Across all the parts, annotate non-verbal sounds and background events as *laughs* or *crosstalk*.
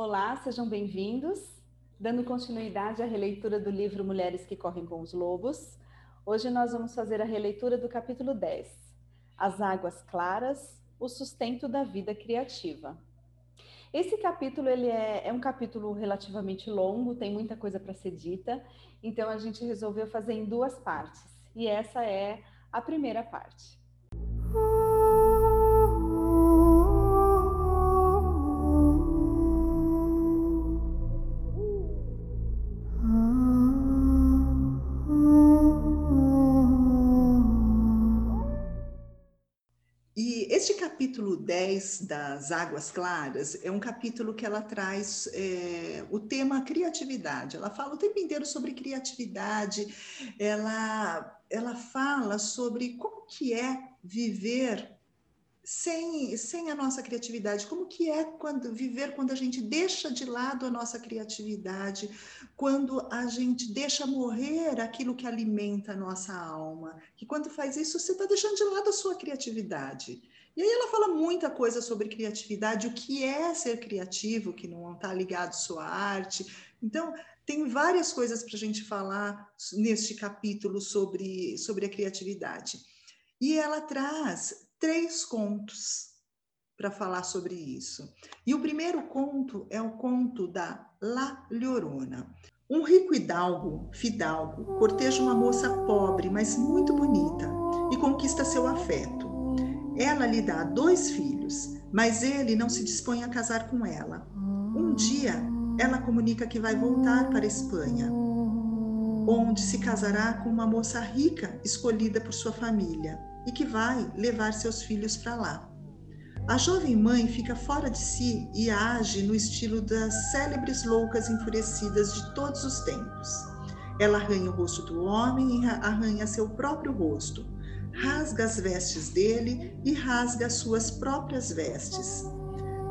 Olá, sejam bem-vindos. Dando continuidade à releitura do livro Mulheres que Correm com os Lobos, hoje nós vamos fazer a releitura do capítulo 10, As Águas Claras, o sustento da vida criativa. Esse capítulo ele é, é um capítulo relativamente longo, tem muita coisa para ser dita, então a gente resolveu fazer em duas partes, e essa é a primeira parte. 10 das Águas Claras é um capítulo que ela traz é, o tema criatividade. Ela fala o tempo inteiro sobre criatividade, ela, ela fala sobre como que é viver sem, sem a nossa criatividade, como que é quando viver quando a gente deixa de lado a nossa criatividade, quando a gente deixa morrer aquilo que alimenta a nossa alma, que quando faz isso você está deixando de lado a sua criatividade. E aí ela fala muita coisa sobre criatividade, o que é ser criativo, que não está ligado à sua arte. Então, tem várias coisas para a gente falar neste capítulo sobre, sobre a criatividade. E ela traz três contos para falar sobre isso. E o primeiro conto é o conto da La Llorona. Um rico hidalgo, fidalgo, corteja uma moça pobre, mas muito bonita, e conquista seu afeto. Ela lhe dá dois filhos, mas ele não se dispõe a casar com ela. Um dia, ela comunica que vai voltar para a Espanha, onde se casará com uma moça rica escolhida por sua família e que vai levar seus filhos para lá. A jovem mãe fica fora de si e age no estilo das célebres loucas enfurecidas de todos os tempos. Ela arranha o rosto do homem e arranha seu próprio rosto rasga as vestes dele e rasga as suas próprias vestes.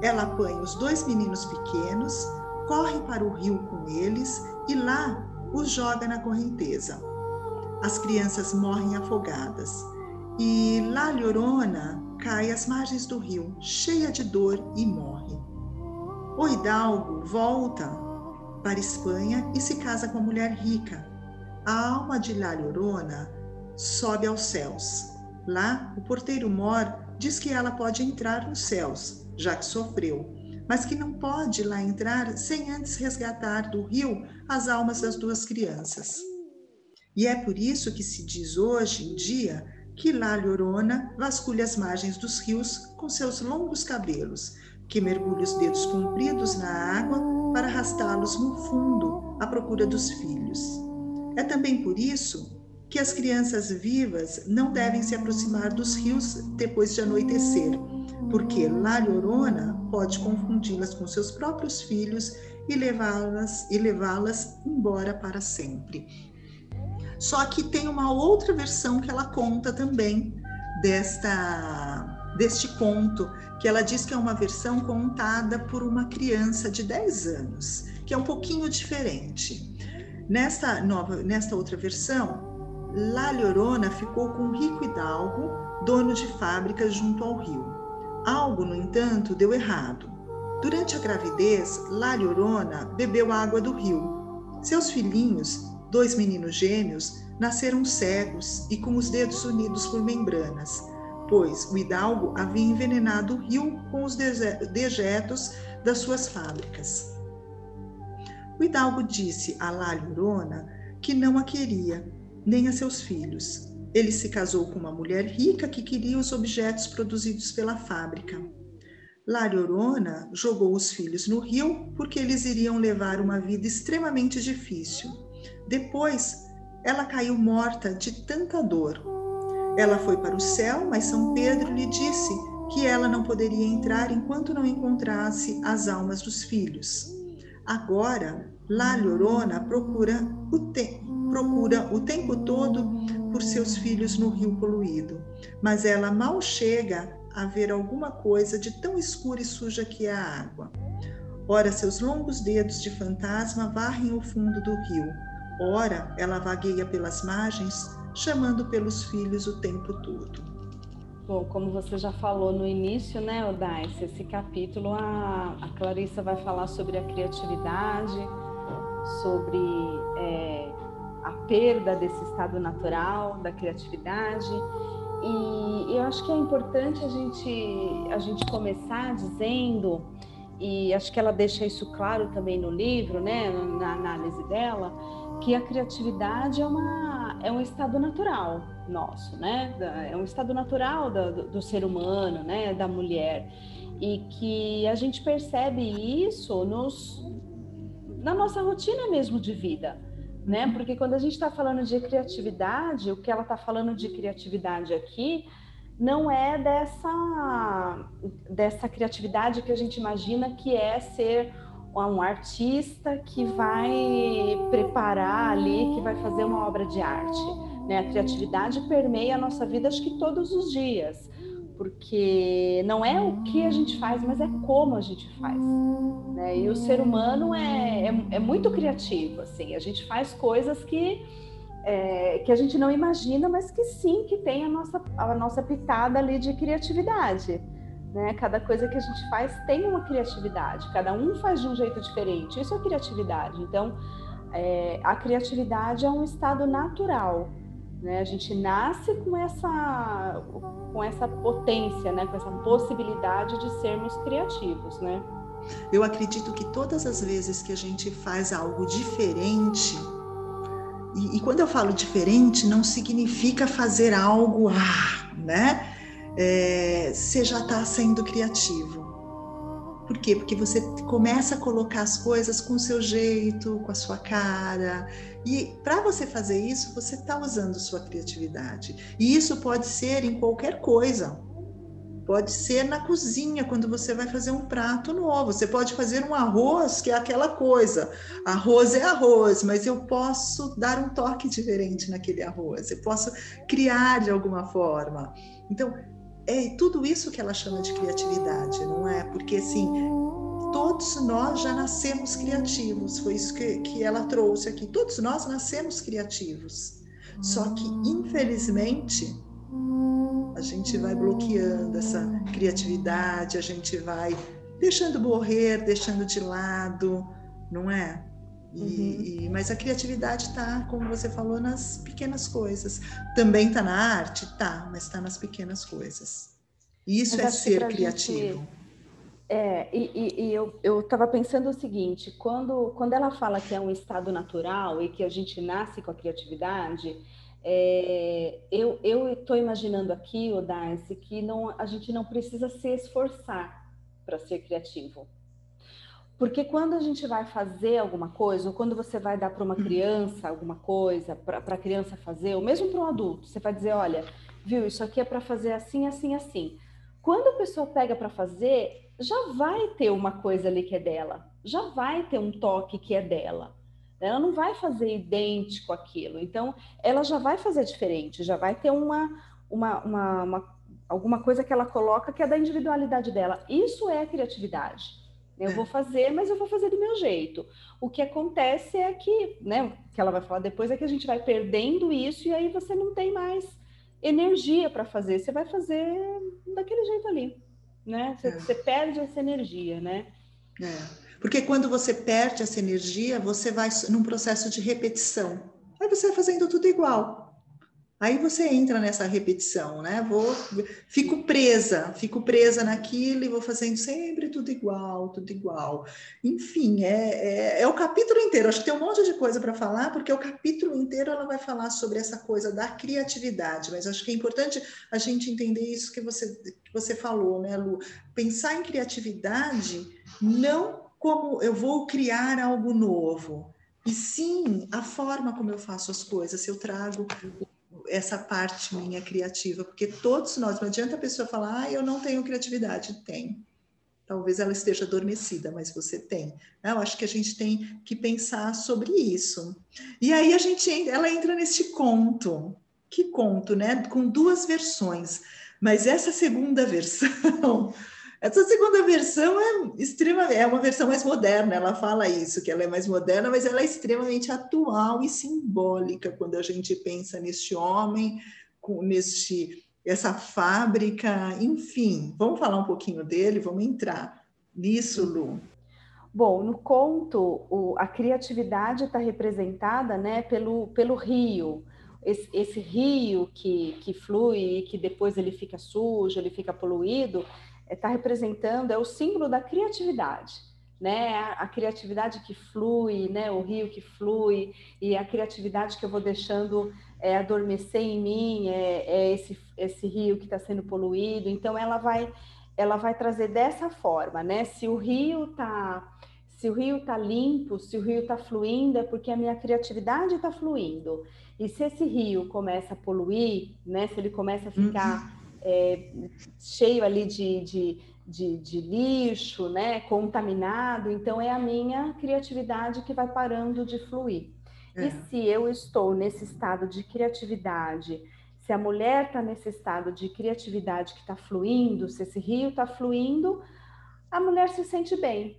Ela apanha os dois meninos pequenos, corre para o rio com eles e lá os joga na correnteza. As crianças morrem afogadas e La Llorona cai às margens do rio, cheia de dor e morre. O hidalgo volta para Espanha e se casa com a mulher rica. A alma de La Llorona sobe aos céus. Lá, o porteiro Mor diz que ela pode entrar nos céus, já que sofreu, mas que não pode lá entrar sem antes resgatar do rio as almas das duas crianças. E é por isso que se diz hoje em dia que La Llorona vasculha as margens dos rios com seus longos cabelos, que mergulha os dedos compridos na água para arrastá-los no fundo à procura dos filhos. É também por isso que as crianças vivas não devem se aproximar dos rios depois de anoitecer, porque La Llorona pode confundi-las com seus próprios filhos e levá-las e levá-las embora para sempre. Só que tem uma outra versão que ela conta também desta deste conto, que ela diz que é uma versão contada por uma criança de 10 anos, que é um pouquinho diferente. Nesta nova, nesta outra versão, La Llorona ficou com um rico hidalgo, dono de fábrica junto ao rio. Algo, no entanto, deu errado. Durante a gravidez, La Llorona bebeu água do rio. Seus filhinhos, dois meninos gêmeos, nasceram cegos e com os dedos unidos por membranas, pois o hidalgo havia envenenado o rio com os dejetos das suas fábricas. O hidalgo disse a La Llorona que não a queria nem a seus filhos. Ele se casou com uma mulher rica que queria os objetos produzidos pela fábrica. Lariorona jogou os filhos no rio porque eles iriam levar uma vida extremamente difícil. Depois, ela caiu morta de tanta dor. Ela foi para o céu, mas São Pedro lhe disse que ela não poderia entrar enquanto não encontrasse as almas dos filhos. Agora, La Llorona procura o, te procura o tempo todo por seus filhos no rio poluído, mas ela mal chega a ver alguma coisa de tão escura e suja que é a água. Ora, seus longos dedos de fantasma varrem o fundo do rio. Ora, ela vagueia pelas margens, chamando pelos filhos o tempo todo. Bom, como você já falou no início, né, Odais, esse capítulo a, a Clarissa vai falar sobre a criatividade, sobre é, a perda desse estado natural da criatividade. E, e eu acho que é importante a gente, a gente começar dizendo, e acho que ela deixa isso claro também no livro, né, na análise dela, que a criatividade é, uma, é um estado natural nosso, né? É um estado natural do, do ser humano, né? Da mulher. E que a gente percebe isso nos, na nossa rotina mesmo de vida, né? Porque quando a gente está falando de criatividade, o que ela está falando de criatividade aqui não é dessa, dessa criatividade que a gente imagina que é ser um artista que vai preparar ali, que vai fazer uma obra de arte. Né? A criatividade permeia a nossa vida, acho que todos os dias, porque não é o que a gente faz, mas é como a gente faz. Né? E o ser humano é, é, é muito criativo, assim, a gente faz coisas que é, que a gente não imagina, mas que sim, que tem a nossa, a nossa pitada ali de criatividade. Né? Cada coisa que a gente faz tem uma criatividade, cada um faz de um jeito diferente. Isso é criatividade. Então, é, a criatividade é um estado natural. Né? A gente nasce com essa, com essa potência, né? com essa possibilidade de sermos criativos. Né? Eu acredito que todas as vezes que a gente faz algo diferente, e, e quando eu falo diferente, não significa fazer algo, ah, né? é, você já está sendo criativo. Por quê? Porque você começa a colocar as coisas com o seu jeito, com a sua cara. E para você fazer isso, você está usando sua criatividade. E isso pode ser em qualquer coisa. Pode ser na cozinha, quando você vai fazer um prato novo. Você pode fazer um arroz, que é aquela coisa. Arroz é arroz, mas eu posso dar um toque diferente naquele arroz. Eu posso criar de alguma forma. Então, é tudo isso que ela chama de criatividade, não é? Porque assim, todos nós já nascemos criativos, foi isso que, que ela trouxe aqui. Todos nós nascemos criativos. Só que, infelizmente, a gente vai bloqueando essa criatividade, a gente vai deixando morrer, deixando de lado, não é? E, uhum. e, mas a criatividade está, como você falou, nas pequenas coisas. Também está na arte? Tá, mas está nas pequenas coisas. Isso mas é ser criativo. Gente, é, e, e, eu estava pensando o seguinte: quando, quando ela fala que é um estado natural e que a gente nasce com a criatividade, é, eu estou imaginando aqui, o Darcy, que não, a gente não precisa se esforçar para ser criativo. Porque quando a gente vai fazer alguma coisa, ou quando você vai dar para uma uhum. criança alguma coisa, para a criança fazer, ou mesmo para um adulto, você vai dizer: olha, viu, isso aqui é para fazer assim, assim, assim. Quando a pessoa pega para fazer, já vai ter uma coisa ali que é dela, já vai ter um toque que é dela. Ela não vai fazer idêntico aquilo, então ela já vai fazer diferente, já vai ter uma, uma, uma, uma alguma coisa que ela coloca que é da individualidade dela. Isso é criatividade. Eu vou fazer, mas eu vou fazer do meu jeito. O que acontece é que, né, que ela vai falar depois, é que a gente vai perdendo isso e aí você não tem mais energia para fazer. Você vai fazer daquele jeito ali, né? Você, é. você perde essa energia, né? É. Porque quando você perde essa energia, você vai num processo de repetição. Aí você vai fazendo tudo igual. Aí você entra nessa repetição, né? Vou, fico presa, fico presa naquilo e vou fazendo sempre tudo igual, tudo igual. Enfim, é, é, é o capítulo inteiro. Acho que tem um monte de coisa para falar, porque o capítulo inteiro ela vai falar sobre essa coisa da criatividade. Mas acho que é importante a gente entender isso que você, que você falou, né, Lu? Pensar em criatividade não como eu vou criar algo novo, e sim a forma como eu faço as coisas. Eu trago essa parte minha criativa, porque todos nós, não adianta a pessoa falar, ah, eu não tenho criatividade, tem. Talvez ela esteja adormecida, mas você tem. Né? Eu acho que a gente tem que pensar sobre isso. E aí a gente, ela entra nesse conto. Que conto, né? Com duas versões. Mas essa segunda *laughs* versão essa segunda versão é extrema, é uma versão mais moderna, ela fala isso, que ela é mais moderna, mas ela é extremamente atual e simbólica quando a gente pensa neste homem, neste essa fábrica, enfim, vamos falar um pouquinho dele, vamos entrar nisso, Lu. Bom, no conto, o, a criatividade está representada né, pelo, pelo rio. Esse, esse, rio que, que flui e que depois ele fica sujo, ele fica poluído, está é, representando, é o símbolo da criatividade. Né? A, criatividade que flui, né? o rio que flui, e a criatividade que eu vou deixando é, adormecer em mim, é, é esse, esse rio que está sendo poluído. Então, ela vai, ela vai trazer dessa forma, né? Se o rio está se o rio está limpo, se o rio está fluindo, é porque a minha criatividade está fluindo. E se esse rio começa a poluir, né, se ele começa a ficar uhum. É, cheio ali de, de, de, de, lixo, né, contaminado, então é a minha criatividade que vai parando de fluir. É. E se eu estou nesse estado de criatividade, se a mulher está nesse estado de criatividade que está fluindo, se esse rio está fluindo, a mulher se sente bem,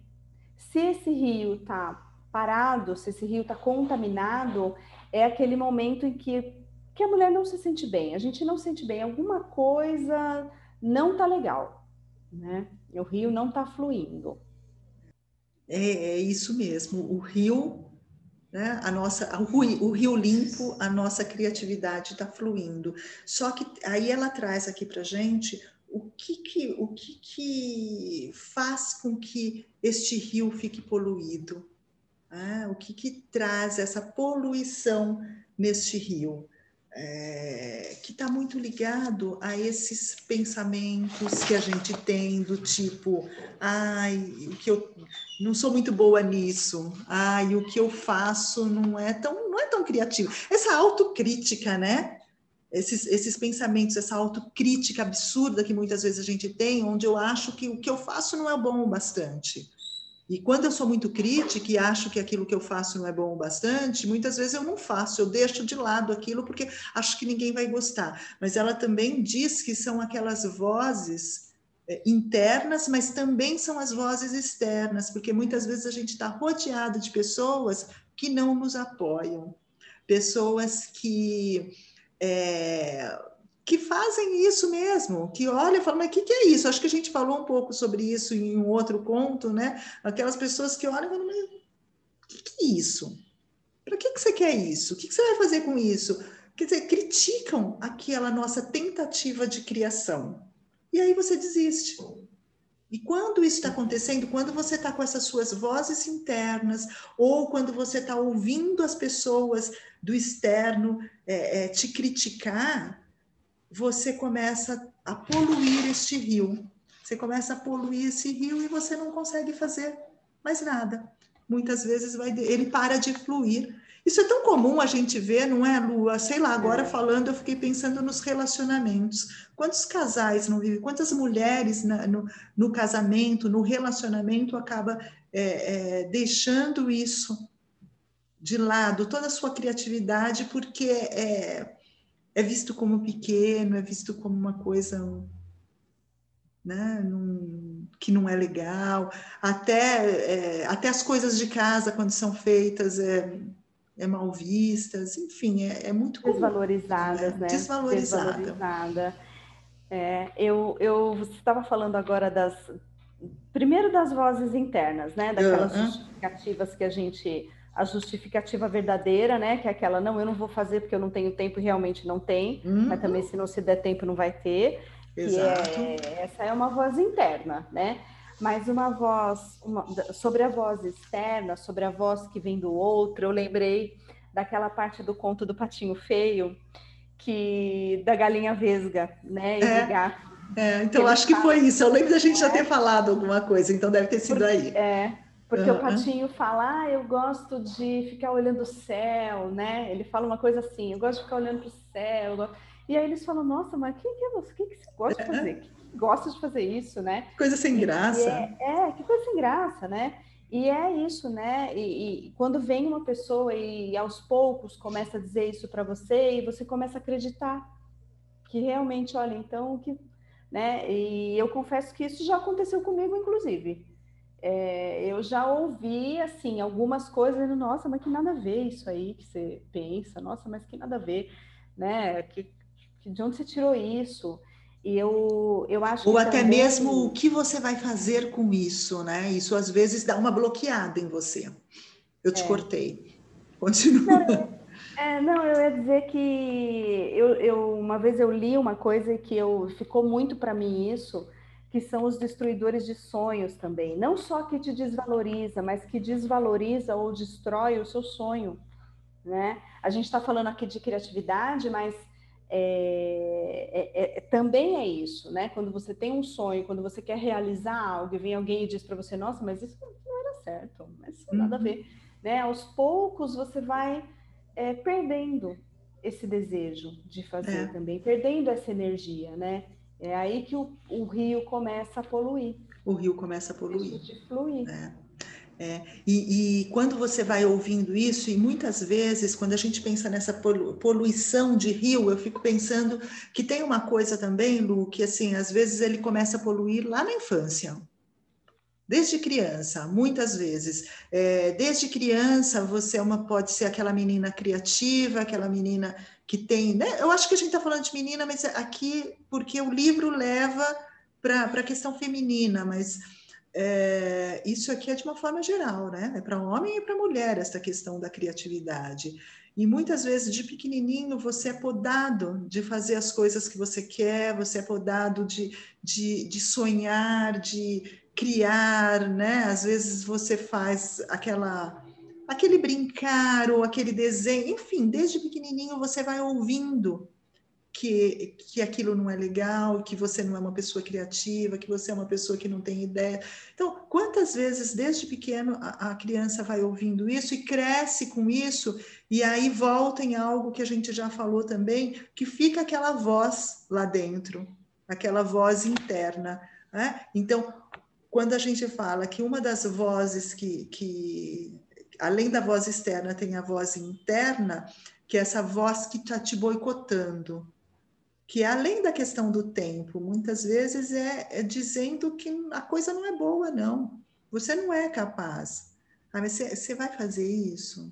se esse rio está parado, se esse rio está contaminado, é aquele momento em que, que a mulher não se sente bem. A gente não se sente bem, alguma coisa não está legal, né? O rio não está fluindo. É, é, isso mesmo. O rio, né? A nossa, o, o rio limpo, a nossa criatividade está fluindo. Só que aí ela traz aqui para gente o que que, o que que faz com que este rio fique poluído? Ah, o que que traz essa poluição neste rio? É, que está muito ligado a esses pensamentos que a gente tem do tipo, ai, o que eu não sou muito boa nisso, ai, o que eu faço não é tão não é tão criativo. Essa autocrítica, né? esses, esses pensamentos, essa autocrítica absurda que muitas vezes a gente tem, onde eu acho que o que eu faço não é bom o bastante. E quando eu sou muito crítica e acho que aquilo que eu faço não é bom o bastante, muitas vezes eu não faço, eu deixo de lado aquilo porque acho que ninguém vai gostar. Mas ela também diz que são aquelas vozes é, internas, mas também são as vozes externas, porque muitas vezes a gente está rodeado de pessoas que não nos apoiam, pessoas que é, que fazem isso mesmo, que olha e falam, mas o que, que, é isso? Acho que a gente falou um pouco sobre isso em um outro conto, né? Aquelas pessoas que olham e falam, mas o que, que, é isso? Para que, que você quer isso? O que, que você vai fazer com isso? Quer dizer, criticam aquela nossa tentativa de criação. E aí você desiste. E quando isso está acontecendo, quando você está com essas suas vozes internas, ou quando você está ouvindo as pessoas do externo é, é, te criticar, você começa a poluir este rio. Você começa a poluir esse rio e você não consegue fazer mais nada. Muitas vezes vai, ele para de fluir isso é tão comum a gente ver, não é, Lua? Sei lá, agora é. falando, eu fiquei pensando nos relacionamentos. Quantos casais não vivem? Quantas mulheres na, no, no, casamento, no relacionamento, acaba é, é, deixando isso de lado, toda a sua criatividade, porque é, é visto como pequeno, é visto como uma coisa né, num, que não é legal, até, é, até as coisas de casa, quando são feitas, é, é mal vistas, enfim, é, é muito desvalorizadas, né? Desvalorizada. Desvalorizada. É, eu eu você estava falando agora das primeiro das vozes internas, né? Daquelas uhum. justificativas que a gente a justificativa verdadeira, né? Que é aquela não, eu não vou fazer porque eu não tenho tempo, realmente não tem, uhum. mas também se não se der tempo não vai ter. Exato. É, essa é uma voz interna, né? mas uma voz, uma, sobre a voz externa, sobre a voz que vem do outro, eu lembrei daquela parte do conto do patinho feio, que da galinha vesga, né, e é, do gato. É, então acho que foi isso. Eu lembro da gente é, já ter falado alguma coisa, então deve ter sido aí. É, porque uhum. o patinho fala, ah, eu gosto de ficar olhando o céu, né? Ele fala uma coisa assim, eu gosto de ficar olhando para o céu. E aí eles falam, nossa, mas o que, que é você? O que, que você gosta de fazer? gosta de fazer isso, né? Coisa sem graça. É, é, que coisa sem graça, né? E é isso, né? E, e, quando vem uma pessoa e aos poucos começa a dizer isso para você e você começa a acreditar que realmente, olha, então que, né? E eu confesso que isso já aconteceu comigo, inclusive. É, eu já ouvi assim algumas coisas, nossa, mas que nada a ver isso aí que você pensa, nossa, mas que nada a ver, né? Que de onde você tirou isso? E eu, eu acho Ou até também... mesmo o que você vai fazer com isso, né? Isso às vezes dá uma bloqueada em você. Eu te é. cortei. Continua. Não, é, não, eu ia dizer que eu, eu, uma vez eu li uma coisa que eu, ficou muito para mim isso, que são os destruidores de sonhos também. Não só que te desvaloriza, mas que desvaloriza ou destrói o seu sonho. Né? A gente está falando aqui de criatividade, mas é, é, é, também é isso, né? Quando você tem um sonho, quando você quer realizar algo e vem alguém e diz para você, nossa, mas isso não era certo, mas isso nada a ver. Uhum. Né? Aos poucos você vai é, perdendo esse desejo de fazer é. também, perdendo essa energia, né? É aí que o, o, rio começa a poluir. O rio começa a poluir. De fluir. É. É, e, e, quando você vai ouvindo isso, e muitas vezes, quando a gente pensa nessa poluição de rio, eu fico pensando que tem uma coisa também, Lu, que assim, às vezes ele começa a poluir lá na infância. Desde criança, muitas vezes. É, desde criança, você é uma, pode ser aquela menina criativa, aquela menina que tem. Né? Eu acho que a gente está falando de menina, mas aqui, porque o livro leva para a questão feminina, mas é, isso aqui é de uma forma geral, né? É para homem e para mulher essa questão da criatividade. E muitas vezes, de pequenininho, você é podado de fazer as coisas que você quer, você é podado de, de, de sonhar, de criar, né? Às vezes você faz aquela aquele brincar ou aquele desenho, enfim, desde pequenininho você vai ouvindo que, que aquilo não é legal, que você não é uma pessoa criativa, que você é uma pessoa que não tem ideia. Então, quantas vezes desde pequeno a, a criança vai ouvindo isso e cresce com isso, e aí volta em algo que a gente já falou também, que fica aquela voz lá dentro, aquela voz interna. Né? Então, quando a gente fala que uma das vozes que, que além da voz externa, tem a voz interna, que é essa voz que está te boicotando, que além da questão do tempo, muitas vezes é, é, dizendo que a coisa não é boa, não. Você não é capaz. Ah, mas você, vai fazer isso?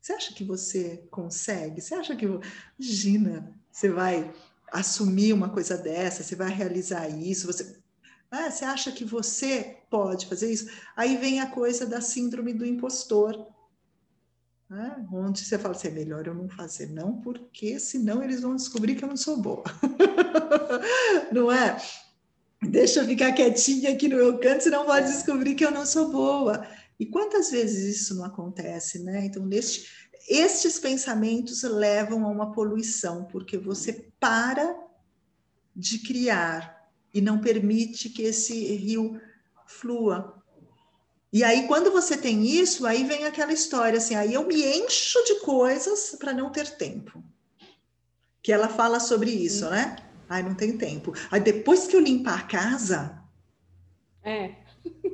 Você acha que você consegue? Você acha que. Imagina, você vai assumir uma coisa dessa, você vai realizar isso, você ah, você acha que você pode fazer isso? Aí vem a coisa da síndrome do impostor, né? onde você fala assim, é melhor eu não fazer não, porque senão eles vão descobrir que eu não sou boa. *laughs* não é? Deixa eu ficar quietinha aqui no meu canto, senão pode descobrir que eu não sou boa. E quantas vezes isso não acontece, né? Então, neste, estes pensamentos levam a uma poluição, porque você para de criar e não permite que esse rio flua. E aí, quando você tem isso, aí vem aquela história assim, aí eu me encho de coisas para não ter tempo. Que ela fala sobre isso, né? Ai, não tem tempo. Aí depois que eu limpar a casa, é.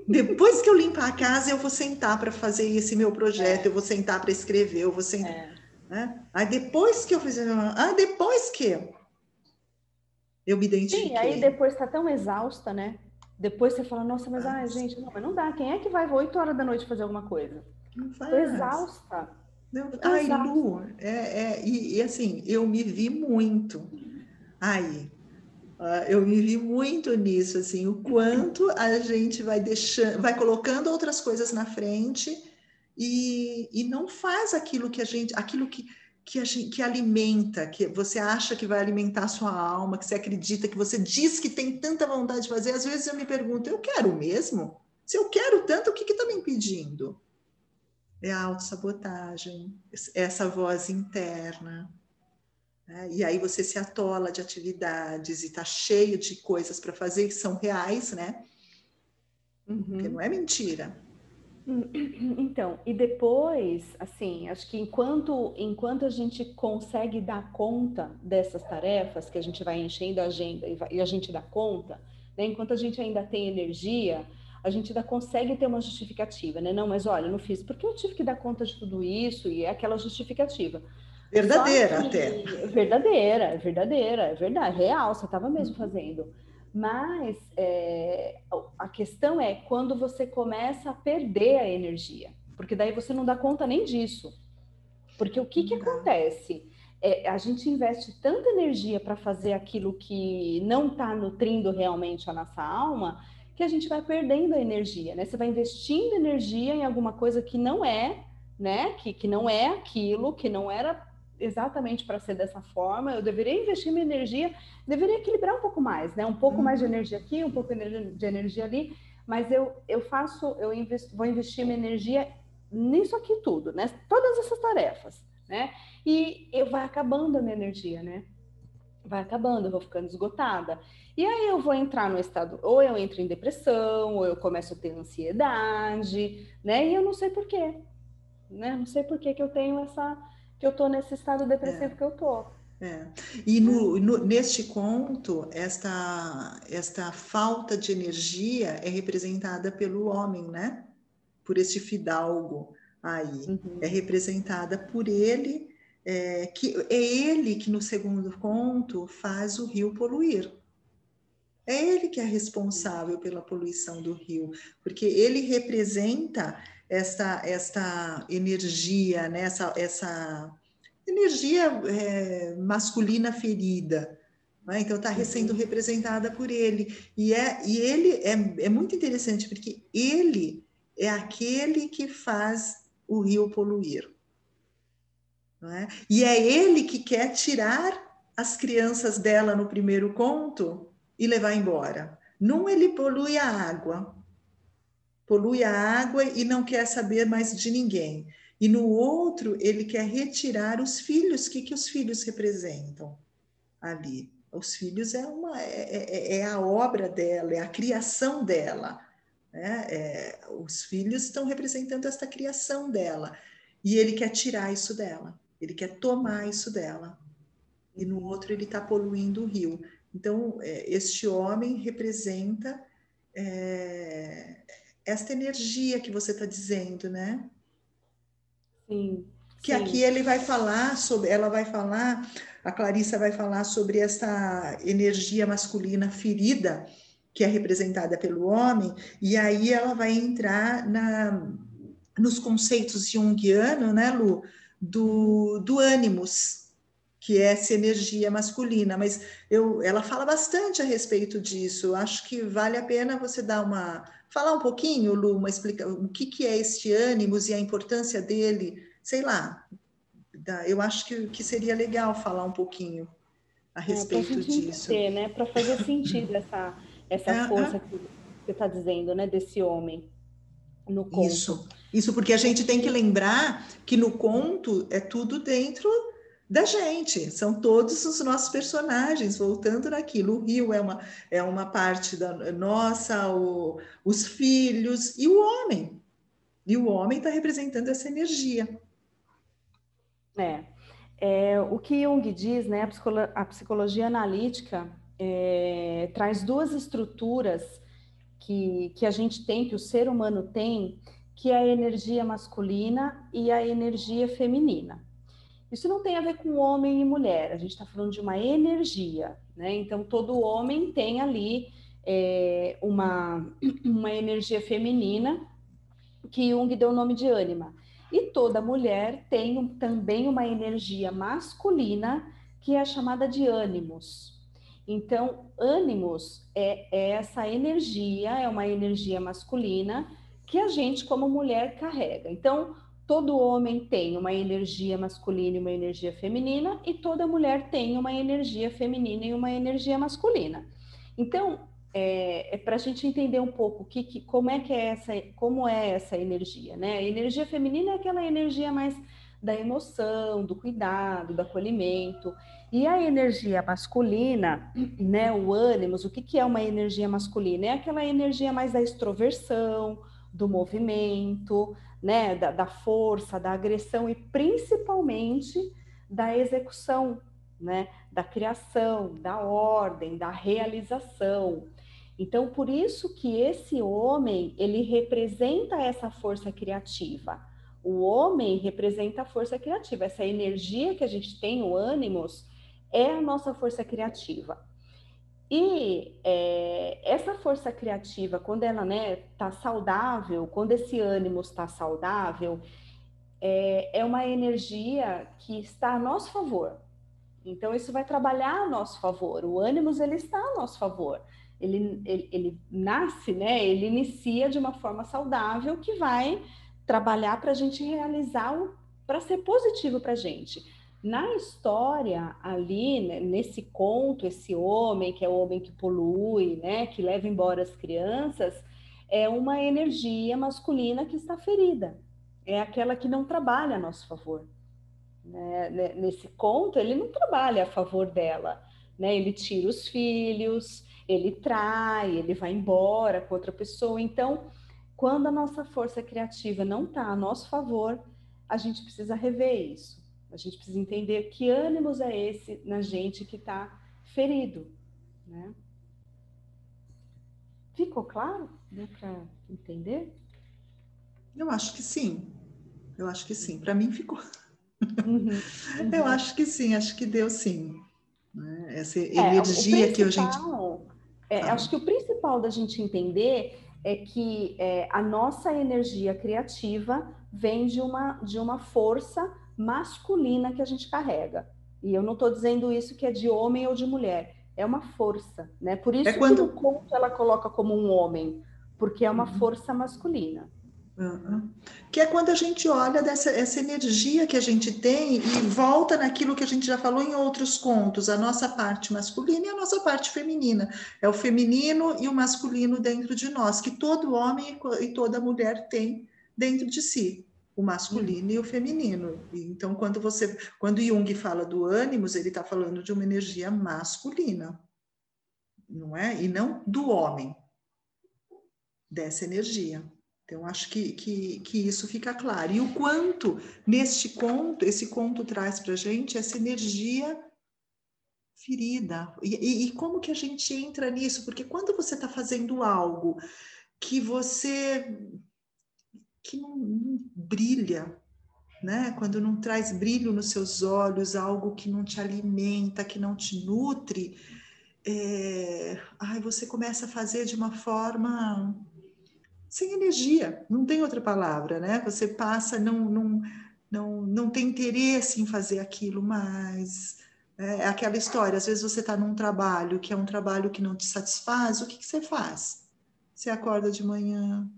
Depois que eu limpar a casa, eu vou sentar para fazer esse meu projeto, é. eu vou sentar para escrever, eu vou sentar. É. Né? Aí depois que eu fizer. Ah, depois que eu me identifiquei. Sim, aí depois tá tão exausta, né? Depois você fala, nossa, mas ai, gente, não, mas não dá. Quem é que vai 8 horas da noite fazer alguma coisa? Não faz. Tô exausta. Não, ai, exausta. Lu, é, é, e, e, assim, eu me vi muito aí. Uh, eu me vi muito nisso, assim, o quanto a gente vai deixando, vai colocando outras coisas na frente e, e não faz aquilo que a gente, aquilo que que, gente, que alimenta, que você acha que vai alimentar a sua alma, que você acredita, que você diz que tem tanta vontade de fazer, às vezes eu me pergunto, eu quero mesmo? Se eu quero tanto, o que está me impedindo? É a autossabotagem, essa voz interna. Né? E aí você se atola de atividades e está cheio de coisas para fazer que são reais, né? Uhum. Porque não é mentira. Então, e depois, assim, acho que enquanto, enquanto a gente consegue dar conta dessas tarefas, que a gente vai enchendo a agenda e, vai, e a gente dá conta, né, enquanto a gente ainda tem energia, a gente ainda consegue ter uma justificativa, né? Não, mas olha, eu não fiz porque eu tive que dar conta de tudo isso e é aquela justificativa. Verdadeira que, até. *laughs* Verdadeira, verdadeira, é verdade, real, você estava mesmo uhum. fazendo. Mas é, a questão é quando você começa a perder a energia, porque daí você não dá conta nem disso. Porque o que, que acontece? é, a gente investe tanta energia para fazer aquilo que não está nutrindo realmente a nossa alma, que a gente vai perdendo a energia, né? Você vai investindo energia em alguma coisa que não é, né? Que, que não é aquilo, que não era exatamente para ser dessa forma. Eu deveria investir minha energia, deveria equilibrar um pouco mais, né? Um pouco uhum. mais de energia aqui, um pouco de energia ali, mas eu, eu faço, eu investo, vou investir minha energia nisso aqui tudo, né? Todas essas tarefas, né? E eu vai acabando a minha energia, né? Vai acabando, eu vou ficando esgotada. E aí eu vou entrar no estado, ou eu entro em depressão, ou eu começo a ter ansiedade, né? E eu não sei por quê, né? Não sei por que eu tenho essa, que eu tô nesse estado depressivo é. que eu tô. É. E no, no, neste conto, esta, esta falta de energia é representada pelo homem, né? Por este fidalgo aí. Uhum. É representada por ele, é, que é ele que no segundo conto faz o rio poluir. É ele que é responsável pela poluição do rio, porque ele representa esta, esta energia, né? essa, essa energia é, masculina ferida. Né? Então, está sendo uhum. representada por ele. E, é, e ele é, é muito interessante, porque ele é aquele que faz o rio poluir. É? E é ele que quer tirar as crianças dela no primeiro conto e levar embora. Num ele polui a água, polui a água e não quer saber mais de ninguém. E no outro, ele quer retirar os filhos. O que, que os filhos representam ali? Os filhos é, uma, é, é, é a obra dela, é a criação dela. Né? É, os filhos estão representando esta criação dela. E ele quer tirar isso dela, ele quer tomar isso dela. E no outro, ele está poluindo o rio. Então, é, este homem representa é, esta energia que você está dizendo, né? Sim. Que sim. aqui ele vai falar sobre, ela vai falar, a Clarissa vai falar sobre essa energia masculina ferida, que é representada pelo homem, e aí ela vai entrar na, nos conceitos junguianos, né, Lu, do, do ânimos, que é essa energia masculina, mas eu, ela fala bastante a respeito disso. Acho que vale a pena você dar uma falar um pouquinho, Lu, uma explica o que, que é este ânimos e a importância dele, sei lá. eu acho que, que seria legal falar um pouquinho a é, respeito é, disso. Entender, né? Para fazer sentido essa, essa é, força é. que você está dizendo, né? Desse homem no conto. Isso, isso porque a gente tem que lembrar que no conto é tudo dentro da gente, são todos os nossos personagens, voltando naquilo. O rio é uma, é uma parte da nossa, o, os filhos e o homem. E o homem está representando essa energia. É. é. o que Jung diz, né, a, a psicologia analítica é, traz duas estruturas que, que a gente tem, que o ser humano tem, que é a energia masculina e a energia feminina. Isso não tem a ver com homem e mulher, a gente está falando de uma energia, né? Então, todo homem tem ali é, uma, *clears throat* uma energia feminina que Jung deu o nome de ânima. E toda mulher tem também uma energia masculina que é chamada de ânimos. Então, ânimos é, é essa energia, é uma energia masculina que a gente, como mulher, carrega. Então, todo homem tem uma energia masculina e uma energia feminina, e toda mulher tem uma energia feminina e uma energia masculina. Então, é, é para a gente entender um pouco que, que, como é que é essa, como é essa energia, né? A energia feminina é aquela energia mais da emoção, do cuidado, do acolhimento. E a energia masculina, né, o ânimos, o que, que é uma energia masculina? É aquela energia mais da extroversão, do movimento, né, da, da força, da agressão e principalmente da execução, né, da criação, da ordem, da realização. Então, por isso que esse homem, ele representa essa força criativa. O homem representa a força criativa. Essa energia que a gente tem, o ânimos, é a nossa força criativa. E é, essa força criativa, quando ela está né, tá saudável, quando esse ânimo está saudável, é, é uma energia que está a nosso favor. Então, isso vai trabalhar a nosso favor. O ânimos, ele está a nosso favor. Ele, ele, ele nasce, né? Ele inicia de uma forma saudável que vai trabalhar para a gente realizar, para ser positivo para a gente. Na história, ali, né, nesse conto, esse homem, que é o homem que polui, né? Que leva embora as crianças, é uma energia masculina que está ferida. É aquela que não trabalha a nosso favor. Né? Nesse conto, ele não trabalha a favor dela. Né? Ele tira os filhos, ele trai, ele vai embora com outra pessoa. Então, quando a nossa força criativa não está a nosso favor, a gente precisa rever isso. A gente precisa entender que ânimos é esse na gente que está ferido. Né? Ficou claro? Deu para entender? Eu acho que sim. Eu acho que sim. Para mim ficou. Uhum, uhum. *laughs* Eu acho que sim, acho que deu sim. Né? Essa é, energia que a gente. É, ah. Acho que o principal da gente entender é que é, a nossa energia criativa vem de uma, de uma força masculina que a gente carrega. E eu não estou dizendo isso que é de homem ou de mulher, é uma força, né? Por isso é quando... que no conto ela coloca como um homem, porque é uma uhum. força masculina. Uhum. Que é quando a gente olha dessa essa energia que a gente tem e volta naquilo que a gente já falou em outros contos, a nossa parte masculina e a nossa parte feminina. É o feminino e o masculino dentro de nós, que todo homem e toda mulher tem dentro de si, o masculino e o feminino. Então, quando você, quando Jung fala do ânimos, ele está falando de uma energia masculina, não é? E não do homem, dessa energia. Então, acho que, que, que isso fica claro. E o quanto neste conto, esse conto traz para a gente essa energia ferida. E, e, e, como que a gente entra nisso? Porque quando você está fazendo algo que você que não, não, brilha, né? Quando não traz brilho nos seus olhos, algo que não te alimenta, que não te nutre, é... ai, você começa a fazer de uma forma sem energia, não tem outra palavra, né? Você passa, não, não, não, não tem interesse em fazer aquilo mais. É, é aquela história, às vezes você está num trabalho que é um trabalho que não te satisfaz, o que, que você faz? Você acorda de manhã,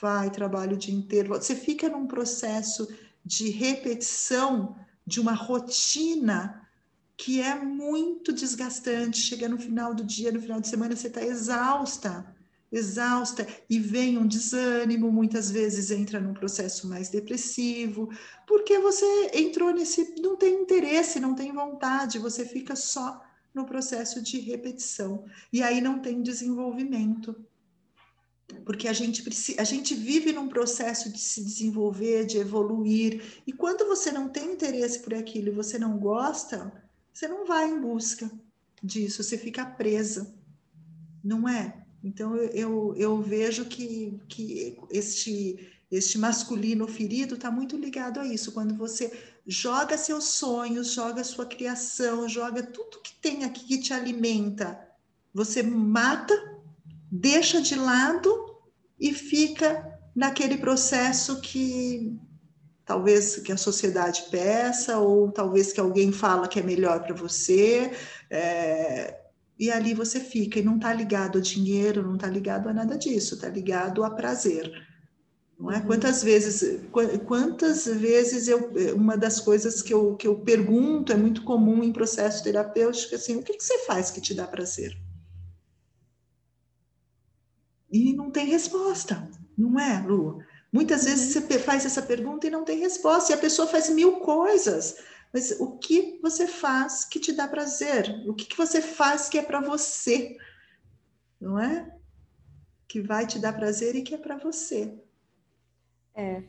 vai, trabalha o dia inteiro, você fica num processo de repetição de uma rotina que é muito desgastante. Chega no final do dia, no final de semana, você está exausta exausta e vem um desânimo, muitas vezes entra num processo mais depressivo, porque você entrou nesse, não tem interesse, não tem vontade, você fica só no processo de repetição e aí não tem desenvolvimento. Porque a gente, a gente vive num processo de se desenvolver, de evoluir, e quando você não tem interesse por aquilo e você não gosta, você não vai em busca disso, você fica presa, não é? Então, eu, eu vejo que, que este, este masculino ferido está muito ligado a isso. Quando você joga seus sonhos, joga sua criação, joga tudo que tem aqui que te alimenta, você mata, deixa de lado e fica naquele processo que talvez que a sociedade peça ou talvez que alguém fala que é melhor para você. É, e ali você fica e não está ligado a dinheiro, não está ligado a nada disso, está ligado a prazer. Não é? Uhum. Quantas vezes, quantas vezes eu, uma das coisas que eu, que eu pergunto é muito comum em processo terapêutico, assim, o que, que você faz que te dá prazer? E não tem resposta, não é, Lu? Muitas vezes uhum. você faz essa pergunta e não tem resposta, e a pessoa faz mil coisas. Mas o que você faz que te dá prazer? O que, que você faz que é para você? Não é? Que vai te dar prazer e que é para você. É.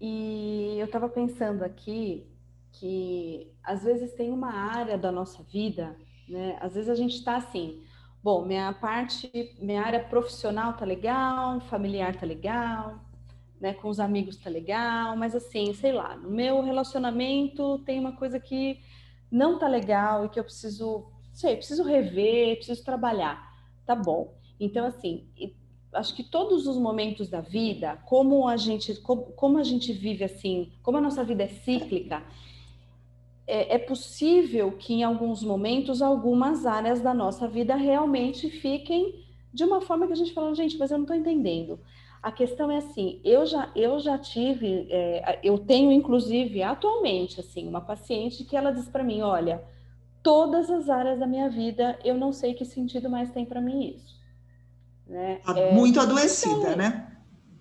E eu estava pensando aqui que às vezes tem uma área da nossa vida, né? Às vezes a gente está assim, bom, minha parte, minha área profissional tá legal, familiar tá legal, né, com os amigos tá legal, mas assim, sei lá, no meu relacionamento tem uma coisa que não tá legal e que eu preciso, sei, preciso rever, preciso trabalhar. Tá bom. Então, assim, acho que todos os momentos da vida, como a gente, como, como a gente vive assim, como a nossa vida é cíclica, é, é, possível que em alguns momentos algumas áreas da nossa vida realmente fiquem de uma forma que a gente fala, gente, mas eu não estou entendendo. A questão é assim, eu já, eu já tive, é, eu tenho inclusive atualmente assim uma paciente que ela diz para mim, olha, todas as áreas da minha vida eu não sei que sentido mais tem para mim isso. Né? Tá é, muito adoecida, né?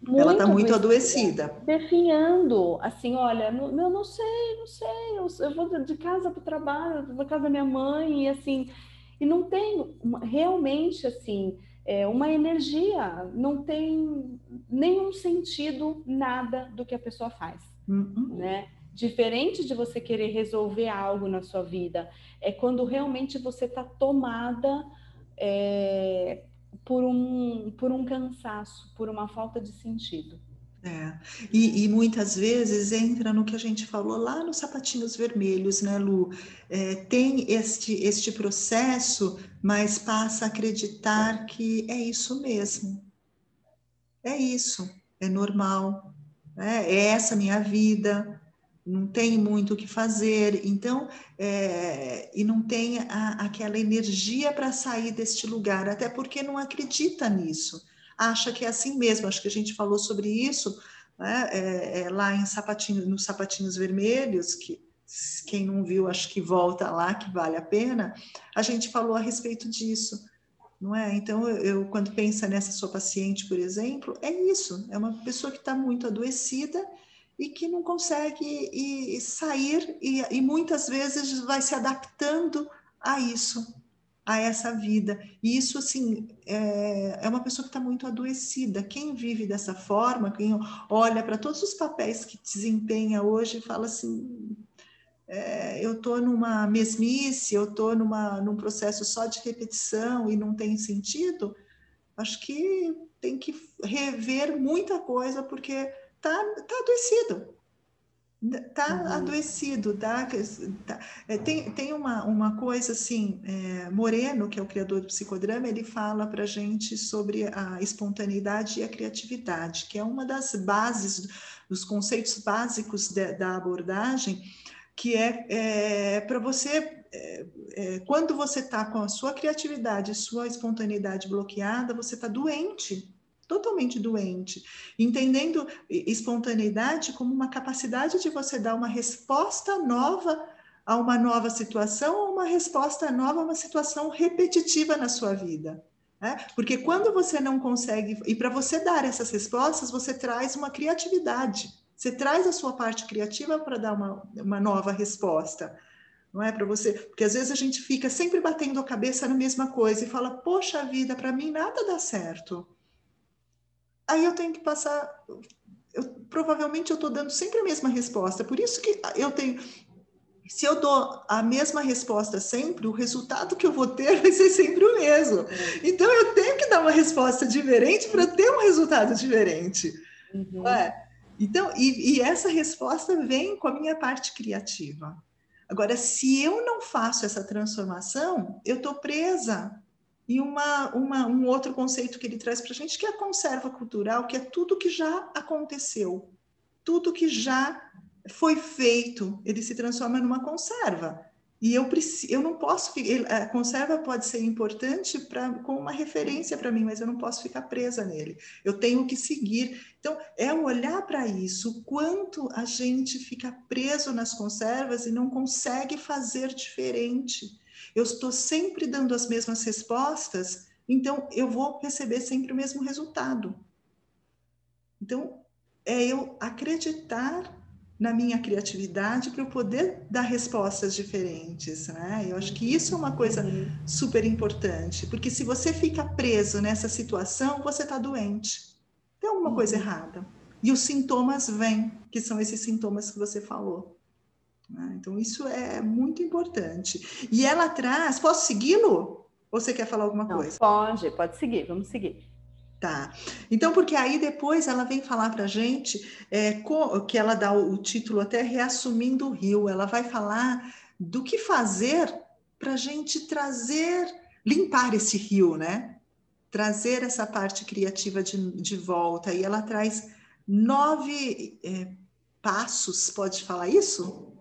Muito ela está muito adoecida. Definhando, assim, olha, não, eu não sei, não sei, eu, eu vou de casa para o trabalho, vou para casa da minha mãe, e assim, e não tem realmente, assim, é, uma energia, não tem nenhum sentido nada do que a pessoa faz, uhum. né? Diferente de você querer resolver algo na sua vida, é quando realmente você está tomada é, por um, por um cansaço, por uma falta de sentido. É. E, e, muitas vezes entra no que a gente falou lá nos sapatinhos vermelhos, né, Lu? É, tem este, este processo, mas passa a acreditar que é isso mesmo. É isso, é normal, né? é essa minha vida, não tem muito o que fazer, então, é, e não tem a, aquela energia para sair deste lugar, até porque não acredita nisso, acha que é assim mesmo. Acho que a gente falou sobre isso né, é, é, lá em sapatinho, nos sapatinhos vermelhos, que quem não viu, acho que volta lá, que vale a pena. A gente falou a respeito disso. Não é? Então, eu, eu quando pensa nessa sua paciente, por exemplo, é isso: é uma pessoa que está muito adoecida e que não consegue e, e sair e, e, muitas vezes vai se adaptando a isso, a essa vida. E isso, assim, é, é uma pessoa que está muito adoecida. Quem vive dessa forma, quem olha para todos os papéis que desempenha hoje, fala assim: é, eu estou numa mesmice, eu estou num processo só de repetição e não tem sentido. Acho que tem que rever muita coisa, porque tá, tá adoecido. Tá uhum. adoecido, tá? tá é, tem, tem uma, uma coisa assim, é, Moreno, que é o criador do psicodrama, ele fala para gente sobre a espontaneidade e a criatividade, que é uma das bases, dos conceitos básicos de, da abordagem, que é, é para você é, é, quando você está com a sua criatividade, sua espontaneidade bloqueada, você está doente totalmente doente, entendendo espontaneidade como uma capacidade de você dar uma resposta nova a uma nova situação ou uma resposta nova a uma situação repetitiva na sua vida. Né? Porque quando você não consegue, e para você dar essas respostas, você traz uma criatividade, você traz a sua parte criativa para dar uma, uma nova resposta não é para você, porque às vezes a gente fica sempre batendo a cabeça na mesma coisa e fala, poxa vida, para mim nada dá certo aí eu tenho que passar. Eu, provavelmente eu estou dando sempre a mesma resposta. Por isso que eu tenho. Se eu dou a mesma resposta sempre, o resultado que eu vou ter *laughs* vai ser sempre o mesmo. Então eu tenho que dar uma resposta diferente para ter um resultado diferente. Uhum. É? Então, e, e essa resposta vem com a minha parte criativa. Agora, se eu não faço essa transformação, eu estou presa e uma, uma, um outro conceito que ele traz para a gente, que é a conserva cultural, que é tudo que já aconteceu, tudo que já foi feito, ele se transforma numa conserva. E eu, eu não posso, a conserva pode ser importante pra, como uma referência para mim, mas eu não posso ficar presa nele. Eu tenho que seguir. Então, é olhar para isso, quanto a gente fica preso nas conservas e não consegue fazer diferente eu estou sempre dando as mesmas respostas, então eu vou receber sempre o mesmo resultado. Então, é eu acreditar na minha criatividade para eu poder dar respostas diferentes, né? Eu acho que isso é uma coisa uhum. super importante, porque se você fica preso nessa situação, você está doente. Tem alguma uhum. coisa errada. E os sintomas vêm, que são esses sintomas que você falou. Né? Então, isso é muito importante. E ela traz. Posso segui-lo? Ou você quer falar alguma Não, coisa? Pode, pode seguir, vamos seguir. Tá. Então, porque aí depois ela vem falar para a gente é, que ela dá o, título até Reassumindo o Rio. Ela vai falar do que fazer para a gente trazer, limpar esse rio, né? Trazer essa parte criativa de, de volta. E ela traz nove é, passos, pode falar isso?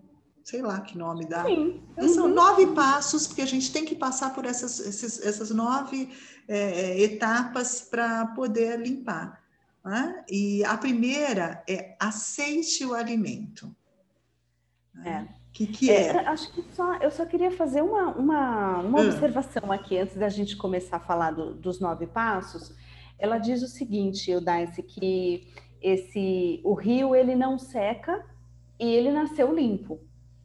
Sei lá que nome dá. Sim. Então, são uhum. nove passos, porque a gente tem que passar por essas, esses, essas nove é, etapas para poder limpar. Né? E a primeira é aceite o alimento. Né? É. Que, que é? é? Acho que só, eu só queria fazer uma, uma, uma hum. observação aqui, antes da gente começar a falar do, dos nove passos. Ela diz o seguinte, Eudace, que esse, o rio ele não seca e ele nasceu limpo,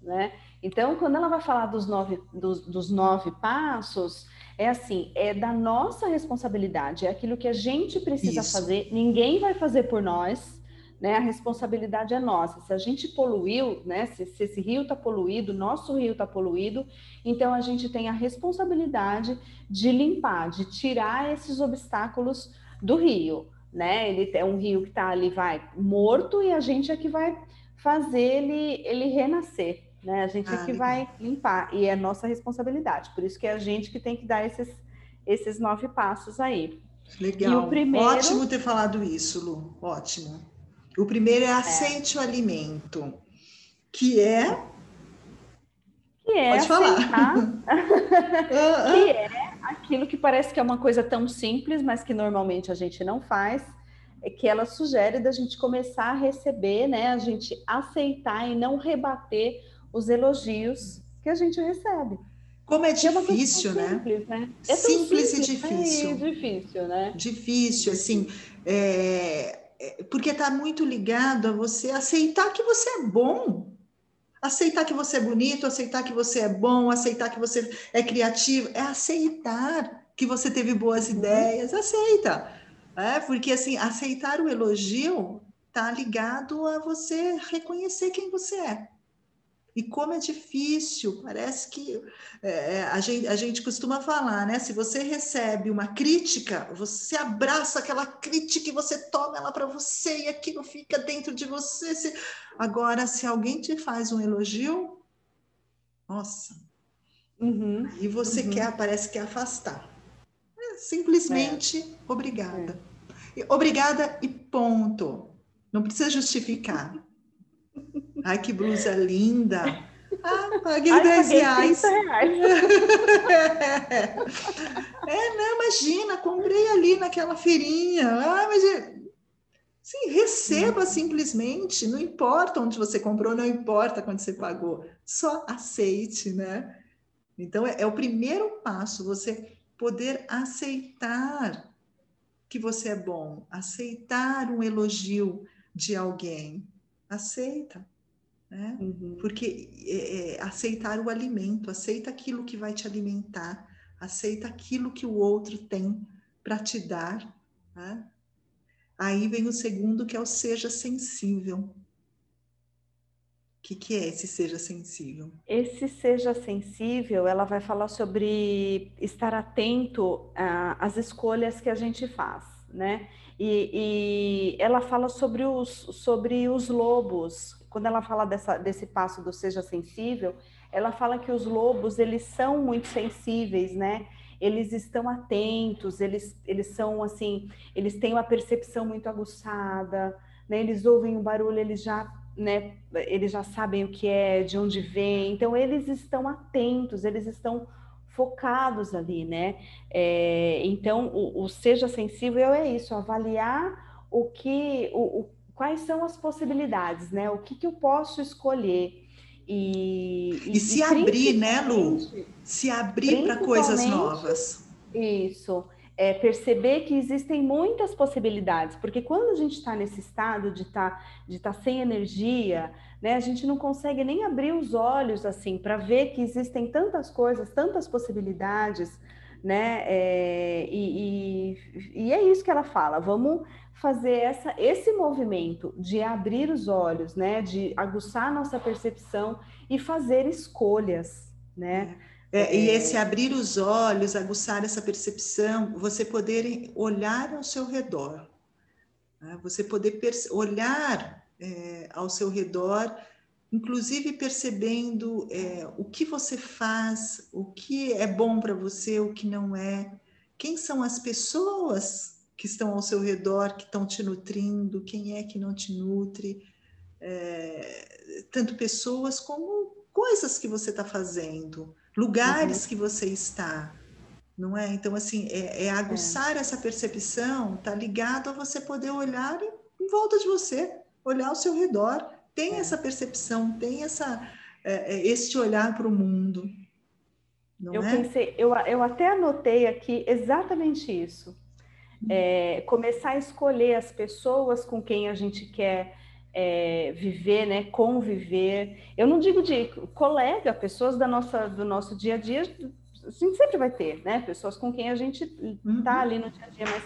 né? Então, quando ela vai falar dos nove, dos, dos nove passos, é assim, é da nossa responsabilidade, é aquilo que a gente precisa Isso. fazer, ninguém vai fazer por nós, né? A responsabilidade é nossa. Se a gente poluiu, né? Se, se esse rio está poluído, nosso rio está poluído, então a gente tem a responsabilidade de limpar, de tirar esses obstáculos do rio, né? Ele é um rio que está ali, vai morto, e a gente é que vai fazer ele, ele renascer, né? A gente ah, é que legal. vai limpar e é nossa responsabilidade. Por isso que é a gente que tem que dar esses, esses nove passos aí. Legal. Primeiro... Ótimo ter falado isso, Lu. Ótimo. O primeiro é aceite é. o alimento, que é. Que é Pode falar. *laughs* *laughs* que é aquilo que parece que é uma coisa tão simples, mas que normalmente a gente não faz, é que ela sugere da gente começar a receber, né? A gente aceitar e não rebater os elogios que a gente recebe. Como é difícil, é né? Simples, né? É simples, simples, e difícil. É difícil, né? Difícil, assim, é, é, porque está muito ligado a você aceitar que você é bom, aceitar que você é bonito, aceitar que você é bom, aceitar que você é criativo, é aceitar que você teve boas uhum. ideias, aceita. É, porque assim, aceitar o elogio está ligado a você reconhecer quem você é. E como é difícil, parece que é, é, a, gente, a gente costuma falar, né? Se você recebe uma crítica, você abraça aquela crítica e você toma ela para você e aquilo fica dentro de você. Se... Agora, se alguém te faz um elogio, nossa, uhum, e você uhum. quer, parece que afastar. É, simplesmente é. obrigada. É. Obrigada e ponto. Não precisa justificar. Ai, que blusa linda! Ah, paguei Ai, 10 paguei reais. reais. *laughs* é, não, imagina, comprei ali naquela feirinha. Ah, mas sim, receba uhum. simplesmente, não importa onde você comprou, não importa quanto você pagou, só aceite, né? Então é, é o primeiro passo, você poder aceitar que você é bom, aceitar um elogio de alguém, aceita né? Uhum. Porque é, é, aceitar o alimento, aceita aquilo que vai te alimentar, aceita aquilo que o outro tem para te dar. Né? Aí vem o segundo, que é o seja sensível. O que, que é esse seja sensível? Esse seja sensível, ela vai falar sobre estar atento às escolhas que a gente faz, né? E, e ela fala sobre os, sobre os lobos, quando ela fala dessa, desse passo do seja sensível, ela fala que os lobos, eles são muito sensíveis, né? Eles estão atentos, eles, eles são assim, eles têm uma percepção muito aguçada, né? Eles ouvem um barulho, eles já, né? Eles já sabem o que é, de onde vem. Então, eles estão atentos, eles estão focados ali, né? É, então, o, o, seja sensível é isso, avaliar o que, o, o quais são as possibilidades, né? O que, que eu posso escolher. E, e, e se e abrir, né, Lu? Se abrir para coisas novas. Isso. É perceber que existem muitas possibilidades, porque quando a gente está nesse estado de estar tá, de tá sem energia, né, a gente não consegue nem abrir os olhos assim para ver que existem tantas coisas, tantas possibilidades, né? É, e, e, e, é isso que ela fala. Vamos fazer essa, esse movimento de abrir os olhos, né? De aguçar nossa percepção e fazer escolhas, né? É, e é. esse abrir os olhos, aguçar essa percepção, você poder olhar ao seu redor, né? você poder olhar é, ao seu redor inclusive percebendo é, o que você faz, o que é bom para você, o que não é, quem são as pessoas que estão ao seu redor, que estão te nutrindo, quem é que não te nutre, é, tanto pessoas como, coisas que você está fazendo, lugares uhum. que você está, não é? Então, assim, é, é aguçar é. essa percepção, está ligado a você poder olhar em volta de você, olhar ao seu redor, tem essa percepção, tem essa, é, é este olhar para o mundo. eu é? pensei, eu, eu até anotei aqui exatamente isso. Hum. É, começar a escolher as pessoas com quem a gente quer é, viver, né, conviver. Eu não digo de colega, pessoas da nossa, do nosso dia a dia, a gente sempre vai ter, né, pessoas com quem a gente está uhum. ali no dia a dia, mas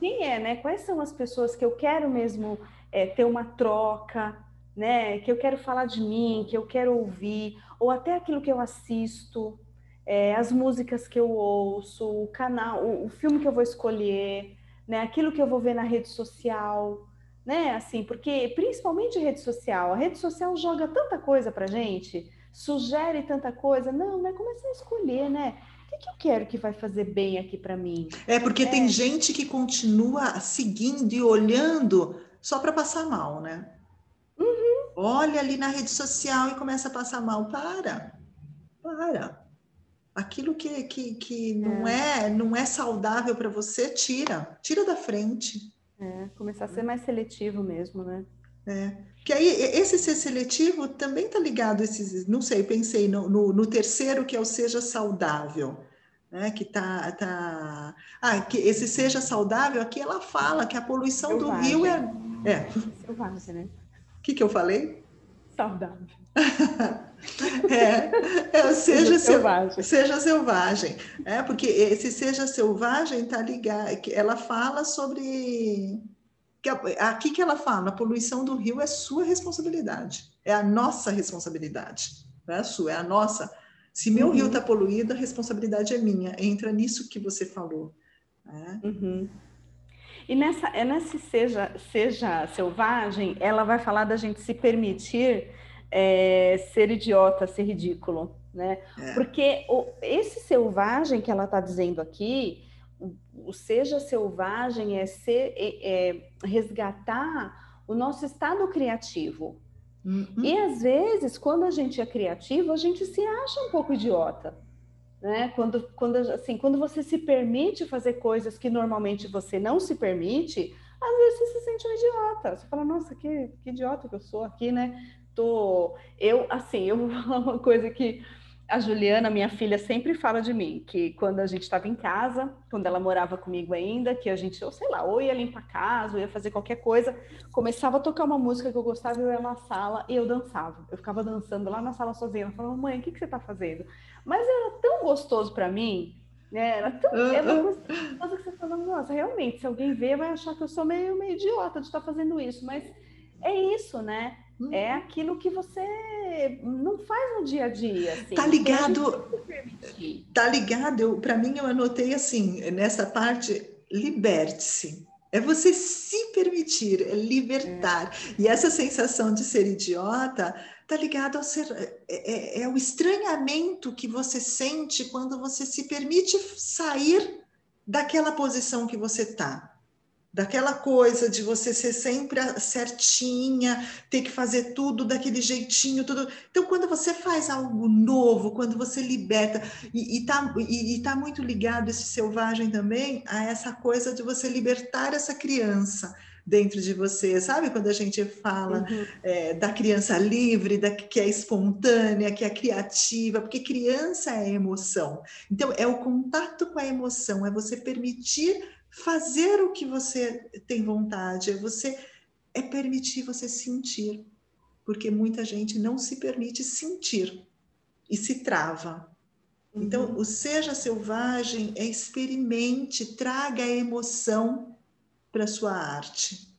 quem é, né? Quais são as pessoas que eu quero mesmo é, ter uma troca, né? Que eu quero falar de mim, que eu quero ouvir, ou até aquilo que eu assisto, é, as músicas que eu ouço, o canal, o, o filme que eu vou escolher, né? Aquilo que eu vou ver na rede social né? Assim, porque principalmente rede social, a rede social joga tanta coisa pra gente, sugere tanta coisa. Não, né? Começar a escolher, né? O que, que eu quero que vai fazer bem aqui para mim? É porque é. tem gente que continua seguindo e olhando só para passar mal, né? Olha ali na rede social e começa a passar mal. Para, para. Aquilo que, que, que não é. é não é saudável para você, tira, tira da frente. É, começar a ser mais seletivo mesmo, né? É. Que aí esse ser seletivo também está ligado a esses, não sei, pensei no, no, no, terceiro que é o seja saudável, né? Que tá, tá, ah, que esse seja saudável aqui ela fala que a poluição Selvagem. do rio é, é. Selvagem, né? O que que eu falei? Saudável. *laughs* é, é, seja, seja selvagem. Seja selvagem. É, porque esse seja selvagem está ligado. Ela fala sobre. Aqui que ela fala, a poluição do rio é sua responsabilidade. É a nossa responsabilidade. Não é a sua, é a nossa. Se meu uhum. rio está poluído, a responsabilidade é minha. Entra nisso que você falou. Né? Uhum. E nessa, é nesse seja, seja selvagem, ela vai falar da gente se permitir é, ser idiota, ser ridículo, né? É. Porque o, esse selvagem que ela está dizendo aqui, o, o, seja selvagem é, ser, é, é resgatar o nosso estado criativo. Uhum. E às vezes, quando a gente é criativo, a gente se acha um pouco idiota. Né? Quando, quando, assim, quando você se permite fazer coisas que normalmente você não se permite, às vezes você se sente um idiota. Você fala, nossa, que, que idiota que eu sou aqui, né? tô. Eu, assim, eu vou falar uma coisa que a Juliana, minha filha, sempre fala de mim, que quando a gente estava em casa, quando ela morava comigo ainda, que a gente, ou sei lá, ou ia limpar a casa, ou ia fazer qualquer coisa, começava a tocar uma música que eu gostava, eu ia na sala e eu dançava. Eu ficava dançando lá na sala sozinha. Ela falava, mãe, o que, que você está fazendo? Mas era tão gostoso para mim, né? Era tão era uma coisa que você fala, nossa, realmente, se alguém ver, vai achar que eu sou meio, meio idiota de estar fazendo isso, mas é isso, né? Uhum. É aquilo que você não faz no dia a dia. Assim, tá ligado? Tá ligado? Para mim, eu anotei assim, nessa parte, liberte-se. É você se permitir, é libertar. É. E essa sensação de ser idiota tá ligado ao ser é, é, é, o estranhamento que você sente quando você se permite sair daquela posição que você tá daquela coisa de você ser sempre certinha, ter que fazer tudo daquele jeitinho, tudo. Então, quando você faz algo novo, quando você liberta, e está e, e tá muito ligado esse selvagem também a essa coisa de você libertar essa criança dentro de você, sabe? Quando a gente fala uhum. é, da criança livre, da, que é espontânea, que é criativa, porque criança é emoção. Então, é o contato com a emoção, é você permitir fazer o que você tem vontade, é você é permitir você sentir, porque muita gente não se permite sentir e se trava. Então, uhum. Então, o seja selvagem é experimente, traga a emoção para sua arte.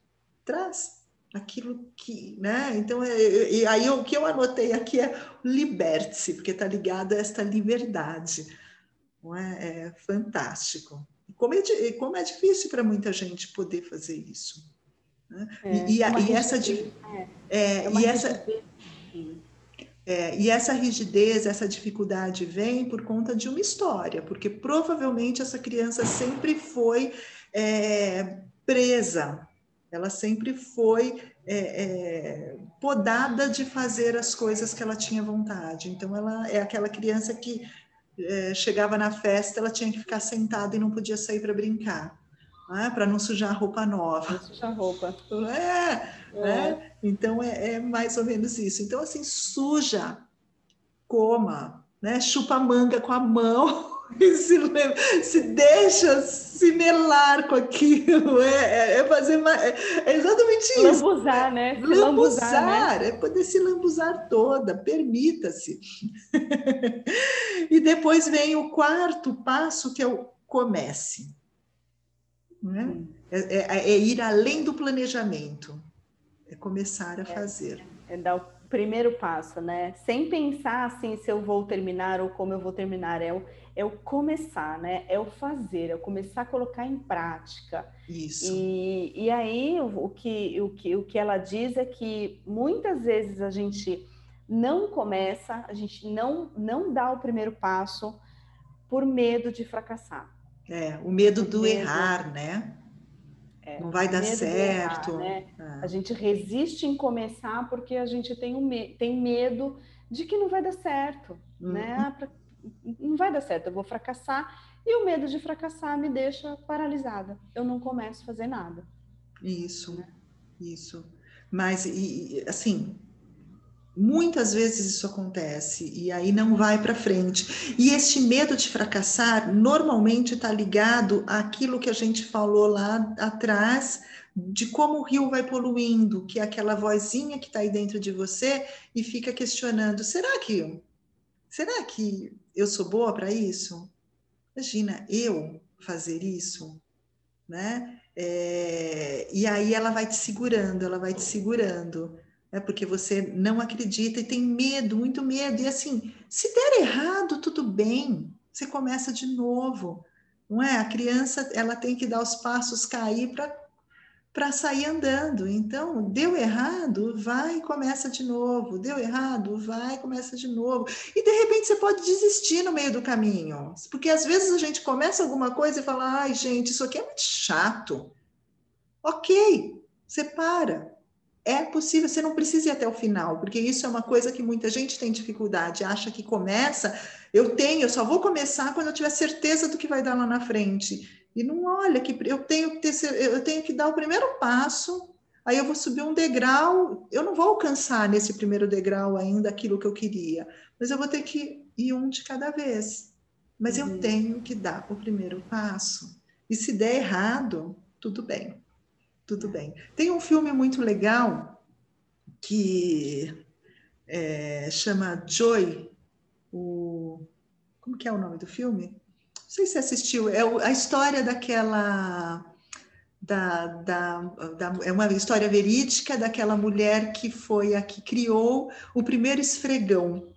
Traz aquilo que, né? Então, é, e aí o que eu anotei aqui é liberte-se, porque está ligado a esta liberdade. Não é? é fantástico. Como é, como é difícil para muita gente poder fazer isso. Né? É, e, e, e essa, é, é, e essa é, e essa rigidez, essa dificuldade vem por conta de uma história, porque provavelmente essa criança sempre foi é, presa, ela sempre foi é, é, podada de fazer as coisas que ela tinha vontade. Então, ela é aquela criança que é, chegava na festa, ela tinha que ficar sentada e não podia sair para brincar, né? para não sujar a roupa nova. Não sujar a roupa. É, é. Né? Então, é, é mais ou menos isso. Então, assim, suja, coma, né? chupa manga com a mão. *laughs* se, se deixa se melar com aquilo, é, é, é fazer mais, é, é exatamente isso. Lambuzar, né? Se lambuzar, lambuzar né? é poder se lambuzar toda, permita-se. *laughs* depois vem o quarto passo, que é o comece. Né? Hum. É, é, é, ir além do planejamento, é começar a fazer. É dar o primeiro passo, né? Sem pensar assim se eu vou terminar ou como eu vou terminar, é o é o começar, né? É o fazer, é o começar a colocar em prática. Isso. E, e aí o que, o, que, o que ela diz é que muitas vezes a gente não começa, a gente não, não dá o primeiro passo por medo de fracassar. É, o medo do medo, errar, né? É, não vai dar certo. Errar, né? é. A gente resiste em começar porque a gente tem, um me tem medo de que não vai dar certo, uhum. né? Ah, não vai dar certo, eu vou fracassar. E o medo de fracassar me deixa paralisada. Eu não começo a fazer nada. Isso, né? isso. Mas, e, assim, muitas vezes isso acontece e aí não vai para frente. E este medo de fracassar normalmente está ligado àquilo que a gente falou lá atrás de como o rio vai poluindo, que é aquela vozinha que está aí dentro de você e fica questionando: será que será que eu sou boa para isso? Imagina eu fazer isso, né? É, e aí ela vai te segurando, ela vai te segurando, né? Porque você não acredita e tem medo, muito medo. E assim, se der errado, tudo bem, você começa de novo, não é? A criança ela tem que dar os passos cair para sair andando. Então, deu errado, vai e começa de novo. Deu errado, vai e começa de novo. E de repente você pode desistir no meio do caminho. Porque às vezes a gente começa alguma coisa e fala: ai, gente, isso aqui é muito chato. Ok, você para. É possível, você não precisa ir até o final, porque isso é uma coisa que muita gente tem dificuldade, acha que começa, eu tenho, eu só vou começar quando eu tiver certeza do que vai dar lá na frente. E não olha que eu tenho que ter, eu tenho que dar o primeiro passo, aí eu vou subir um degrau, eu não vou alcançar nesse primeiro degrau ainda aquilo que eu queria, mas eu vou ter que ir um de cada vez. Mas uhum. eu tenho que dar o primeiro passo. E se der errado, tudo bem. Tudo bem. Tem um filme muito legal que é, chama Joy. O, como que é o nome do filme? Não sei se você assistiu, é a história daquela. Da, da, da, é uma história verídica daquela mulher que foi a que criou o primeiro esfregão.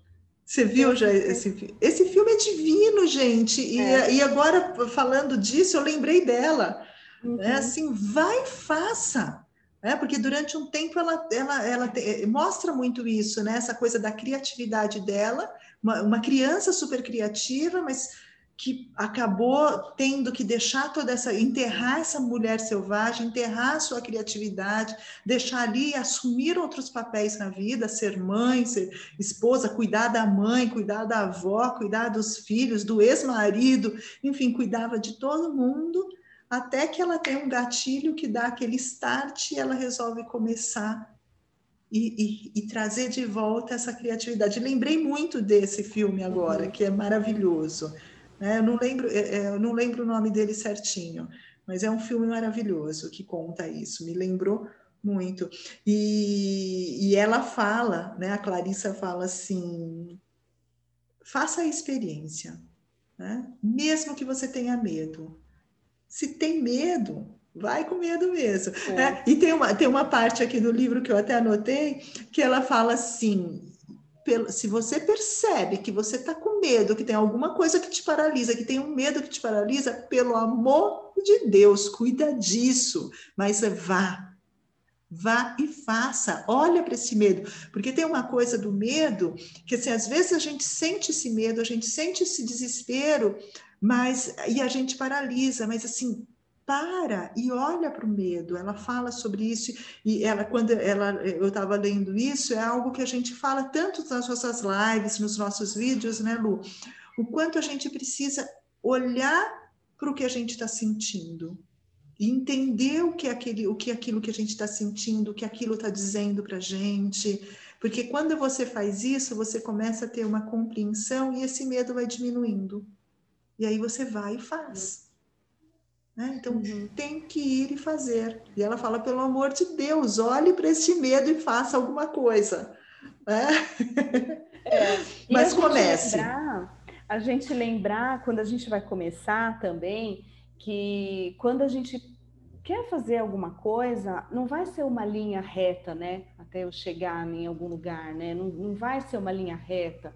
Você viu já esse Esse filme é divino, gente. E, é. e agora, falando disso, eu lembrei dela. Uhum. Né? Assim, vai e faça. Né? Porque durante um tempo ela, ela, ela te, mostra muito isso, né? essa coisa da criatividade dela. Uma, uma criança super criativa, mas que acabou tendo que deixar toda essa, enterrar essa mulher selvagem, enterrar a sua criatividade, deixar ali assumir outros papéis na vida, ser mãe, ser esposa, cuidar da mãe, cuidar da avó, cuidar dos filhos, do ex-marido, enfim, cuidava de todo mundo, até que ela tem um gatilho que dá aquele start e ela resolve começar e, e, e, trazer de volta essa criatividade. Lembrei muito desse filme agora, que é maravilhoso. Né? Eu, não lembro, é, é, eu não lembro o nome dele certinho, mas é um filme maravilhoso que conta isso, me lembrou muito. E, e ela fala, né? a Clarissa fala assim: faça a experiência, né? mesmo que você tenha medo. Se tem medo, vai com medo mesmo. É. Né? E tem uma, tem uma parte aqui no livro que eu até anotei, que ela fala assim: se você percebe que você está com medo, que tem alguma coisa que te paralisa, que tem um medo que te paralisa, pelo amor de Deus, cuida disso, mas vá. Vá e faça, olha para esse medo, porque tem uma coisa do medo que assim, às vezes a gente sente esse medo, a gente sente esse desespero, mas e a gente paralisa, mas assim, para e olha para o medo. Ela fala sobre isso e ela quando ela eu estava lendo isso é algo que a gente fala tanto nas nossas lives, nos nossos vídeos, né, Lu? O quanto a gente precisa olhar para o que a gente está sentindo entender o que é aquele, o que é aquilo que a gente está sentindo, o que aquilo está dizendo para a gente. Porque quando você faz isso, você começa a ter uma compreensão e esse medo vai diminuindo. E aí você vai e faz. Né? Então, uhum. tem que ir e fazer. E ela fala, pelo amor de Deus, olhe para esse medo e faça alguma coisa. Né? É. *laughs* Mas comece. Lembrar, a gente lembrar, quando a gente vai começar também, que quando a gente quer fazer alguma coisa, não vai ser uma linha reta, né? Até eu chegar em algum lugar, né? Não, não vai ser uma linha reta.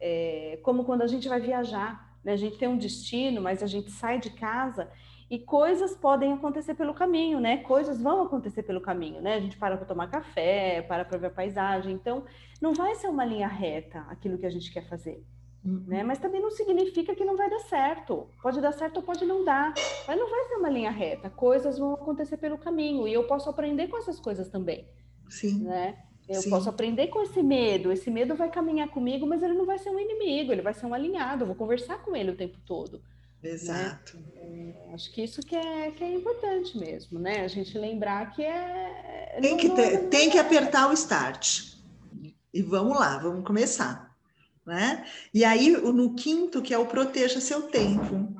É, como quando a gente vai viajar, né? A gente tem um destino, mas a gente sai de casa e coisas podem acontecer pelo caminho, né? Coisas vão acontecer pelo caminho, né? A gente para para tomar café, para para ver a paisagem. Então, não vai ser uma linha reta aquilo que a gente quer fazer. Uhum. Né? Mas também não significa que não vai dar certo. Pode dar certo ou pode não dar. Mas não vai ser uma linha reta. Coisas vão acontecer pelo caminho. E eu posso aprender com essas coisas também. Sim. Né? Eu Sim. posso aprender com esse medo. Esse medo vai caminhar comigo, mas ele não vai ser um inimigo, ele vai ser um alinhado. Eu vou conversar com ele o tempo todo. Né? Exato. Né? É, acho que isso que é, que é importante mesmo, né? A gente lembrar que é. Tem, que, ter, é tem que apertar o start. E vamos lá, vamos começar. Né? E aí, no quinto, que é o proteja seu tempo.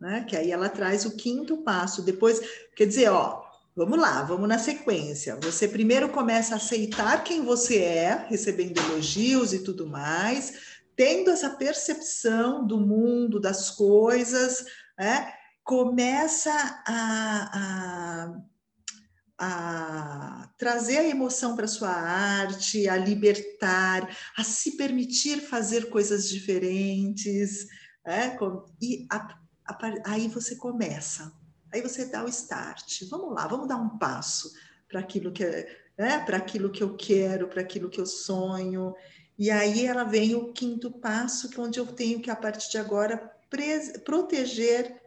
Né? Que aí ela traz o quinto passo. Depois, quer dizer, ó, vamos lá, vamos na sequência. Você primeiro começa a aceitar quem você é, recebendo elogios e tudo mais tendo essa percepção do mundo, das coisas, né, começa a, a, a, trazer a emoção para sua arte, a libertar, a se permitir fazer coisas diferentes, né, e a, aí você começa, aí você dá o start. Vamos lá, vamos dar um passo para aquilo que é, né, para aquilo que eu quero, para aquilo que eu sonho. E aí ela vem o quinto passo, que é onde eu tenho que, a partir de agora, proteger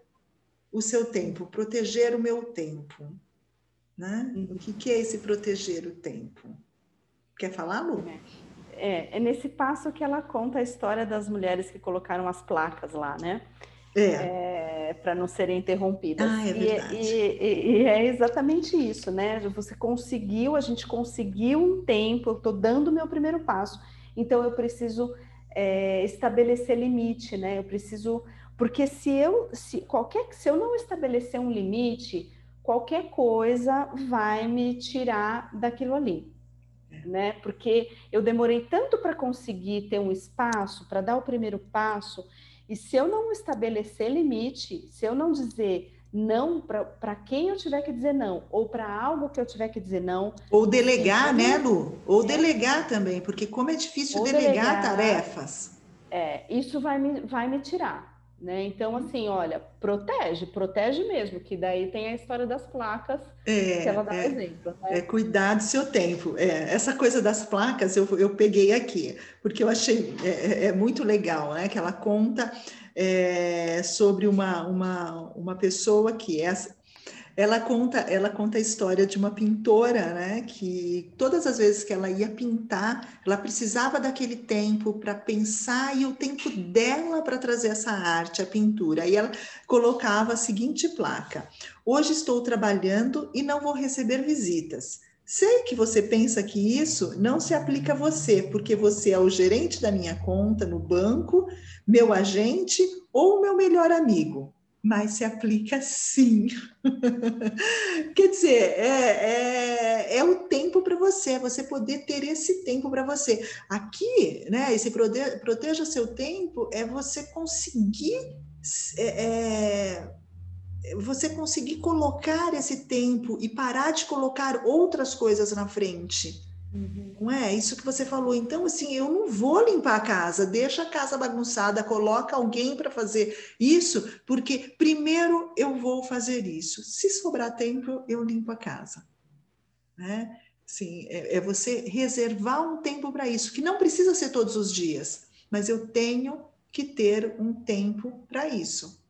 o seu tempo, proteger o meu tempo. Né? Uhum. O que, que é esse proteger o tempo? Quer falar, Lu? É, é nesse passo que ela conta a história das mulheres que colocaram as placas lá, né? É. é para não serem interrompidas. Ah, é, verdade. E, e, e, é exatamente isso, né? Você conseguiu, a gente conseguiu um tempo, eu estou dando o meu primeiro passo. Então eu preciso é, estabelecer limite, né? Eu preciso, porque se eu, se qualquer, se eu não estabelecer um limite, qualquer coisa vai me tirar daquilo ali, né? Porque eu demorei tanto para conseguir ter um espaço, para dar o primeiro passo, e se eu não estabelecer limite, se eu não dizer não para quem eu tiver que dizer não, ou para algo que eu tiver que dizer não. Ou delegar, né, Lu? Ou é. delegar também, porque como é difícil delegar, delegar, tarefas. É, isso vai me, vai me tirar. Né? Então, assim, olha, protege, protege mesmo, que daí tem a história das placas é, que ela dá é, exemplo. Né? É cuidar do seu tempo. É, essa coisa das placas eu, eu peguei aqui, porque eu achei é, é, é muito legal, né? Que ela conta é, sobre uma, uma, uma pessoa que é, ela conta, ela conta a história de uma pintora, né, que todas as vezes que ela ia pintar, ela precisava daquele tempo para pensar e o tempo dela para trazer essa arte, a pintura. E ela colocava a seguinte placa: Hoje estou trabalhando e não vou receber visitas. Sei que você pensa que isso não se aplica a você, porque você é o gerente da minha conta no banco, meu agente ou meu melhor amigo, mas se aplica sim. *laughs* Quer dizer, é, é, é o tempo para você, é você poder ter esse tempo para você. Aqui, né, esse proteja seu tempo é você conseguir. É, é você conseguir colocar esse tempo e parar de colocar outras coisas na frente. Uhum. Não é isso que você falou. Então, assim, eu não vou limpar a casa, deixa a casa bagunçada, coloca alguém para fazer isso, porque primeiro eu vou fazer isso. Se sobrar tempo, eu limpo a casa. Né? Sim, é, é você reservar um tempo para isso, que não precisa ser todos os dias, mas eu tenho que ter um tempo para isso.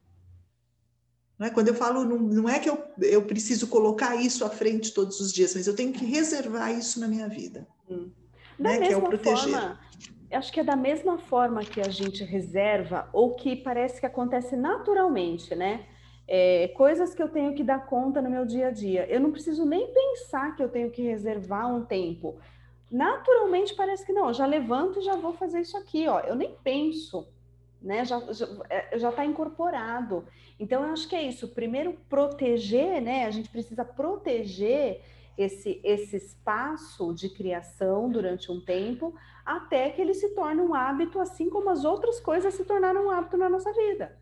Não é? Quando eu falo, não, não é que eu, eu preciso colocar isso à frente todos os dias, mas eu tenho que reservar isso na minha vida. Hum. Da né? mesma que é o proteger. Forma, acho que é da mesma forma que a gente reserva, ou que parece que acontece naturalmente, né? É, coisas que eu tenho que dar conta no meu dia a dia. Eu não preciso nem pensar que eu tenho que reservar um tempo. Naturalmente parece que não, eu já levanto e já vou fazer isso aqui, ó. Eu nem penso, né? Já já está incorporado. Então eu acho que é isso. Primeiro proteger, né? A gente precisa proteger esse esse espaço de criação durante um tempo até que ele se torne um hábito, assim como as outras coisas se tornaram um hábito na nossa vida.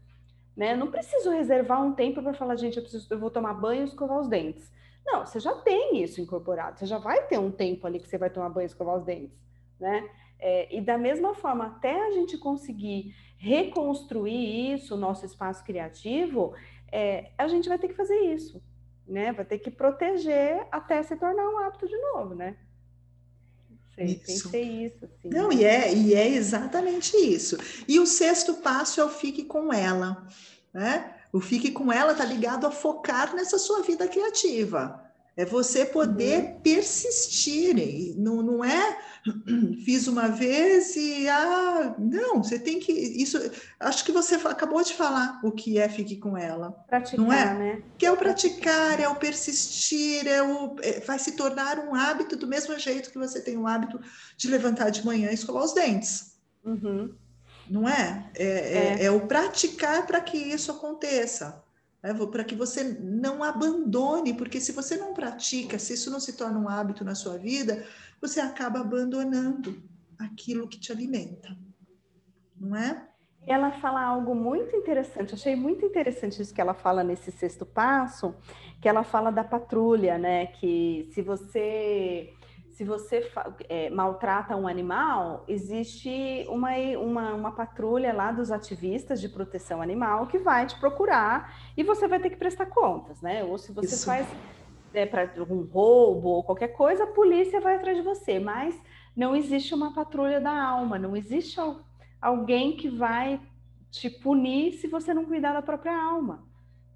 Né? Não preciso reservar um tempo para falar, gente, eu, preciso, eu vou tomar banho e escovar os dentes. Não, você já tem isso incorporado, você já vai ter um tempo ali que você vai tomar banho e escovar os dentes, né? É, e da mesma forma, até a gente conseguir reconstruir isso, o nosso espaço criativo, é, a gente vai ter que fazer isso, né? Vai ter que proteger até se tornar um hábito de novo, né? Sei, isso. Pensei isso. Assim, Não, e, é, e é exatamente isso. E o sexto passo é o fique com ela. Né? O fique com ela está ligado a focar nessa sua vida criativa. É você poder uhum. persistir. Não, não é *clears throat* fiz uma vez e ah, não, você tem que. Isso acho que você acabou de falar o que é fique com ela. Praticar, não é? né? Que é o praticar, é o persistir, é o, é, vai se tornar um hábito do mesmo jeito que você tem o hábito de levantar de manhã e escovar os dentes. Uhum. Não é? É, é. é, é o praticar para que isso aconteça né, para que você não abandone, porque se você não pratica, se isso não se torna um hábito na sua vida, você acaba abandonando aquilo que te alimenta, não é? Ela fala algo muito interessante, achei muito interessante isso que ela fala nesse sexto passo, que ela fala da patrulha, né? Que se você se você é, maltrata um animal, existe uma, uma, uma, patrulha lá dos ativistas de proteção animal que vai te procurar e você vai ter que prestar contas, né? Ou se você Isso. faz é, para um roubo ou qualquer coisa, a polícia vai atrás de você, mas não existe uma patrulha da alma, não existe alguém que vai te punir se você não cuidar da própria alma,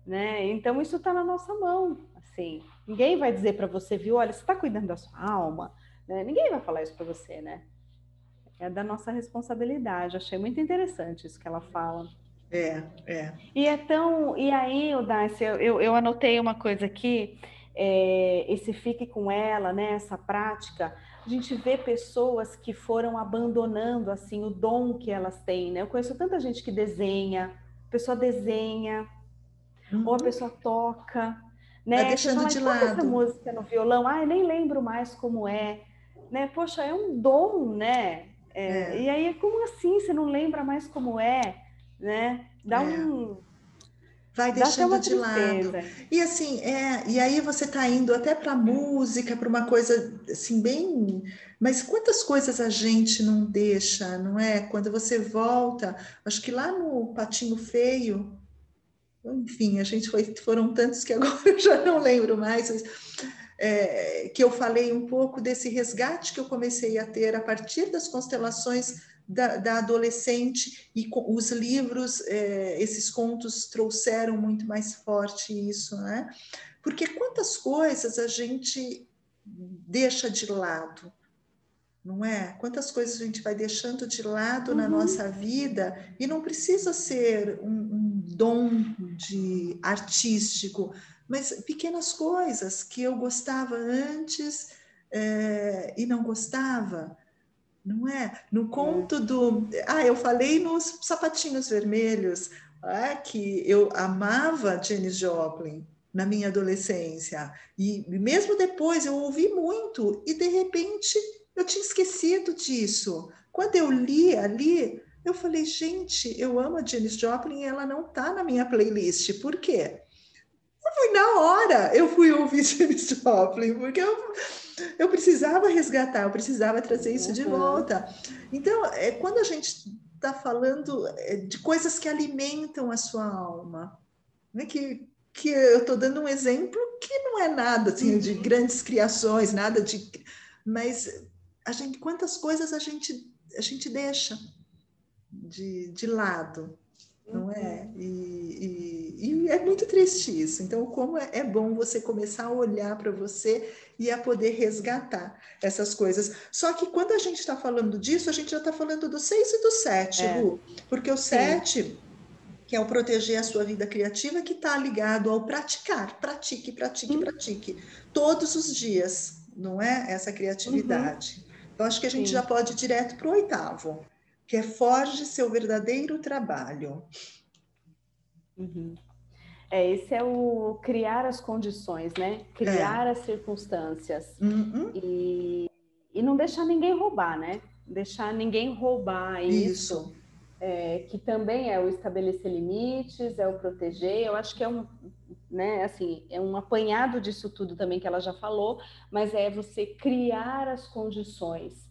né? Então isso está na nossa mão, assim. Ninguém vai dizer para você, viu? Olha, você está cuidando da sua alma. Né? Ninguém vai falar isso para você, né? É da nossa responsabilidade. Achei muito interessante isso que ela fala. É, é. E é tão. E aí, Odácia, eu, eu, eu anotei uma coisa aqui. É, esse fique com ela, né? Essa prática. A gente vê pessoas que foram abandonando assim o dom que elas têm, né? Eu conheço tanta gente que desenha, a pessoa desenha, uhum. ou a pessoa toca, né? Tá deixando fala, de lado. essa música no violão, ai, nem lembro mais como é, né? Poxa, é um dom, né? É, é. E aí, como assim? Você não lembra mais como é, né? Dá é. um vai deixando de lado. E assim, é, e aí você está indo até para música, para uma coisa assim bem, mas quantas coisas a gente não deixa, não é? Quando você volta, acho que lá no Patinho Feio, enfim, a gente foi, foram tantos que agora *laughs* eu já não lembro mais, mas, é, que eu falei um pouco desse resgate que eu comecei a ter a partir das constelações da, da adolescente e os livros, é, esses contos trouxeram muito mais forte isso, né? Porque quantas coisas a gente deixa de lado, não é? Quantas coisas a gente vai deixando de lado uhum. na nossa vida e não precisa ser um, um dom de artístico, mas pequenas coisas que eu gostava antes é, e não gostava, não é? No é. conto do. Ah, eu falei nos sapatinhos vermelhos é, que eu amava Janis Joplin na minha adolescência e mesmo depois eu ouvi muito e de repente eu tinha esquecido disso. Quando eu li ali, eu falei, gente, eu amo a Janis Joplin e ela não está na minha playlist. Por quê? Eu fui na hora, eu fui ouvir *laughs* Janis Joplin, porque eu, eu precisava resgatar, eu precisava trazer isso de uhum. volta. Então, é, quando a gente está falando é, de coisas que alimentam a sua alma, né, que, que eu estou dando um exemplo que não é nada assim, de uhum. grandes criações, nada de. Mas a gente, quantas coisas a gente, a gente deixa de, de lado, não é? Uhum. E, e, é muito triste isso. Então, como é, é bom você começar a olhar para você e a poder resgatar essas coisas. Só que quando a gente está falando disso, a gente já está falando do 6 e do 7, é. Lu, porque o 7 que é o proteger a sua vida criativa, que está ligado ao praticar, pratique, pratique, hum. pratique, todos os dias, não é? Essa criatividade. Uhum. Então, acho que a gente Sim. já pode ir direto para o oitavo, que é forge seu verdadeiro trabalho. Uhum. É, esse é o criar as condições, né? Criar é. as circunstâncias. Uhum. E, e não deixar ninguém roubar, né? Deixar ninguém roubar isso. isso é, que também é o estabelecer limites, é o proteger. Eu acho que é um, né, assim, é um apanhado disso tudo também que ela já falou, mas é você criar as condições.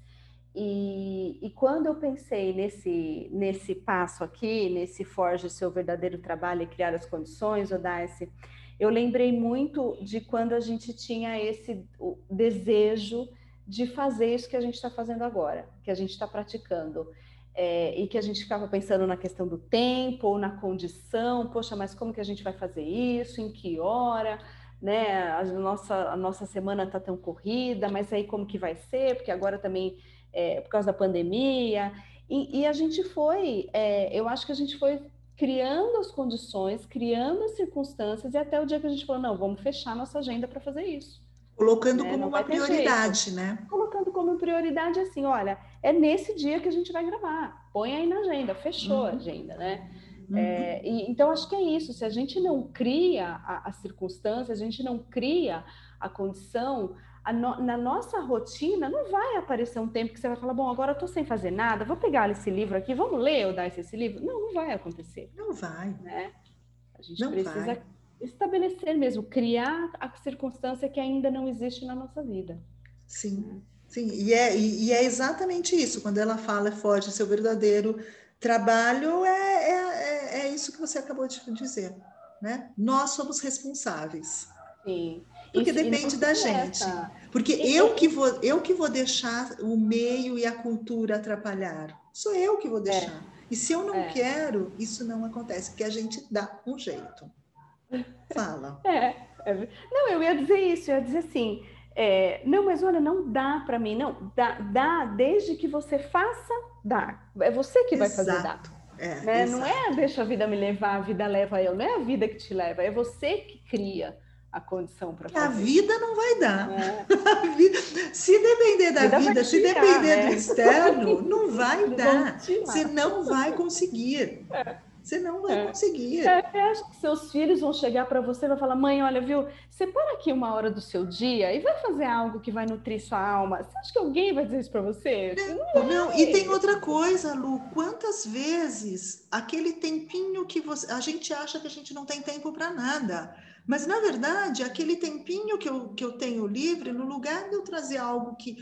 E, e quando eu pensei nesse, nesse passo aqui, nesse forge seu verdadeiro trabalho e criar as condições, Odace, eu lembrei muito de quando a gente tinha esse desejo de fazer isso que a gente está fazendo agora, que a gente está praticando é, e que a gente ficava pensando na questão do tempo ou na condição, poxa, mas como que a gente vai fazer isso, em que hora, né? A nossa, a nossa semana está tão corrida, mas aí como que vai ser? Porque agora também, é, por causa da pandemia, e, e a gente foi, é, eu acho que a gente foi criando as condições, criando as circunstâncias, e até o dia que a gente falou, não, vamos fechar nossa agenda para fazer isso. Colocando né? como uma prioridade, jeito. né? Colocando como prioridade assim, olha, é nesse dia que a gente vai gravar. Põe aí na agenda, fechou uhum. a agenda, né? Uhum. É, e, então, acho que é isso. Se a gente não cria a, a circunstância, a gente não cria a condição, no, na nossa rotina não vai aparecer um tempo que você vai falar, bom, agora eu tô sem fazer nada, vou pegar esse livro aqui, vamos ler ou dar esse livro? Não, não vai acontecer. Não vai. Né? A gente não precisa vai estabelecer mesmo, criar a circunstância que ainda não existe na nossa vida. Sim, né? sim, e é, e, é exatamente isso, quando ela fala forte, seu verdadeiro trabalho é, é, é, é, isso que você acabou de dizer, né? Nós somos responsáveis. Sim. Porque isso, depende da gente. Porque e, eu que vou, eu que vou deixar o meio e a cultura atrapalhar. Sou eu que vou é. deixar. E se eu não é. quero, isso não acontece, porque a gente dá um jeito. Fala. *laughs* É, é, não, eu ia dizer isso, eu ia dizer assim, é, não, mas olha, não dá para mim, não, dá, dá desde que você faça, dá. É você que vai fazer dar. É, né? Não é deixa a vida me levar, a vida leva eu, não é a vida que te leva, é você que cria a condição para fazer. A vida não vai dar. É. *laughs* Vida, se depender da vida, vida se tirar, depender né? do externo, não vai dar. Você não vai conseguir. É. Você não vai é. conseguir. É, eu acho que seus filhos vão chegar para você e vão falar: mãe, olha, viu, separa aqui uma hora do seu dia e vai fazer algo que vai nutrir sua alma. Você acha que alguém vai dizer isso para você? Não, não, não, e tem outra coisa, Lu. Quantas vezes aquele tempinho que você. A gente acha que a gente não tem tempo para nada. Mas, na verdade, aquele tempinho que eu, que eu tenho livre, no lugar de eu trazer algo que,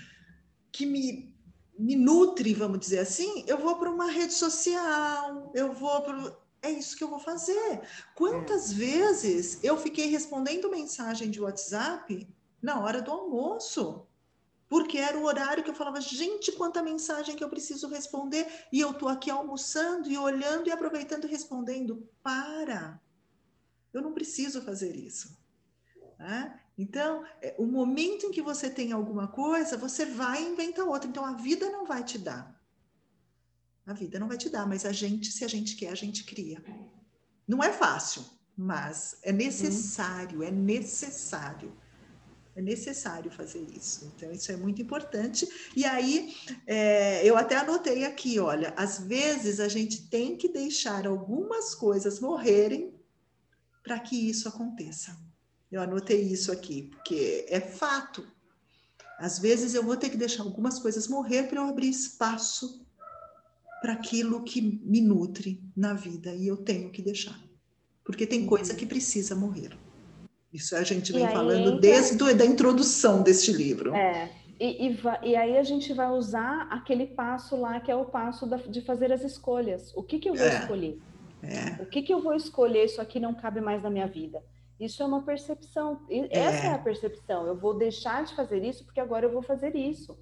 que me me nutre, vamos dizer assim, eu vou para uma rede social, eu vou para. É isso que eu vou fazer. Quantas é. vezes eu fiquei respondendo mensagem de WhatsApp na hora do almoço? Porque era o horário que eu falava, gente, quanta mensagem que eu preciso responder, e eu estou aqui almoçando e olhando e aproveitando e respondendo. Para! Eu não preciso fazer isso. Né? Então, é, o momento em que você tem alguma coisa, você vai inventar outra. Então, a vida não vai te dar. A vida não vai te dar, mas a gente, se a gente quer, a gente cria. Não é fácil, mas é necessário, é necessário. É necessário fazer isso. Então, isso é muito importante. E aí, é, eu até anotei aqui: olha, às vezes a gente tem que deixar algumas coisas morrerem para que isso aconteça. Eu anotei isso aqui, porque é fato. Às vezes eu vou ter que deixar algumas coisas morrer para eu abrir espaço para aquilo que me nutre na vida e eu tenho que deixar. Porque tem coisa que precisa morrer. Isso a gente vem falando entra... desde a da introdução deste livro. É. E, e, e, aí a gente vai usar aquele passo lá que é o passo da, de fazer as escolhas. O que, que eu vou é. escolher? É. O que, que eu vou escolher? Isso aqui não cabe mais na minha vida. Isso é uma percepção. Essa é. é. a percepção. Eu vou deixar de fazer isso porque agora eu vou fazer isso.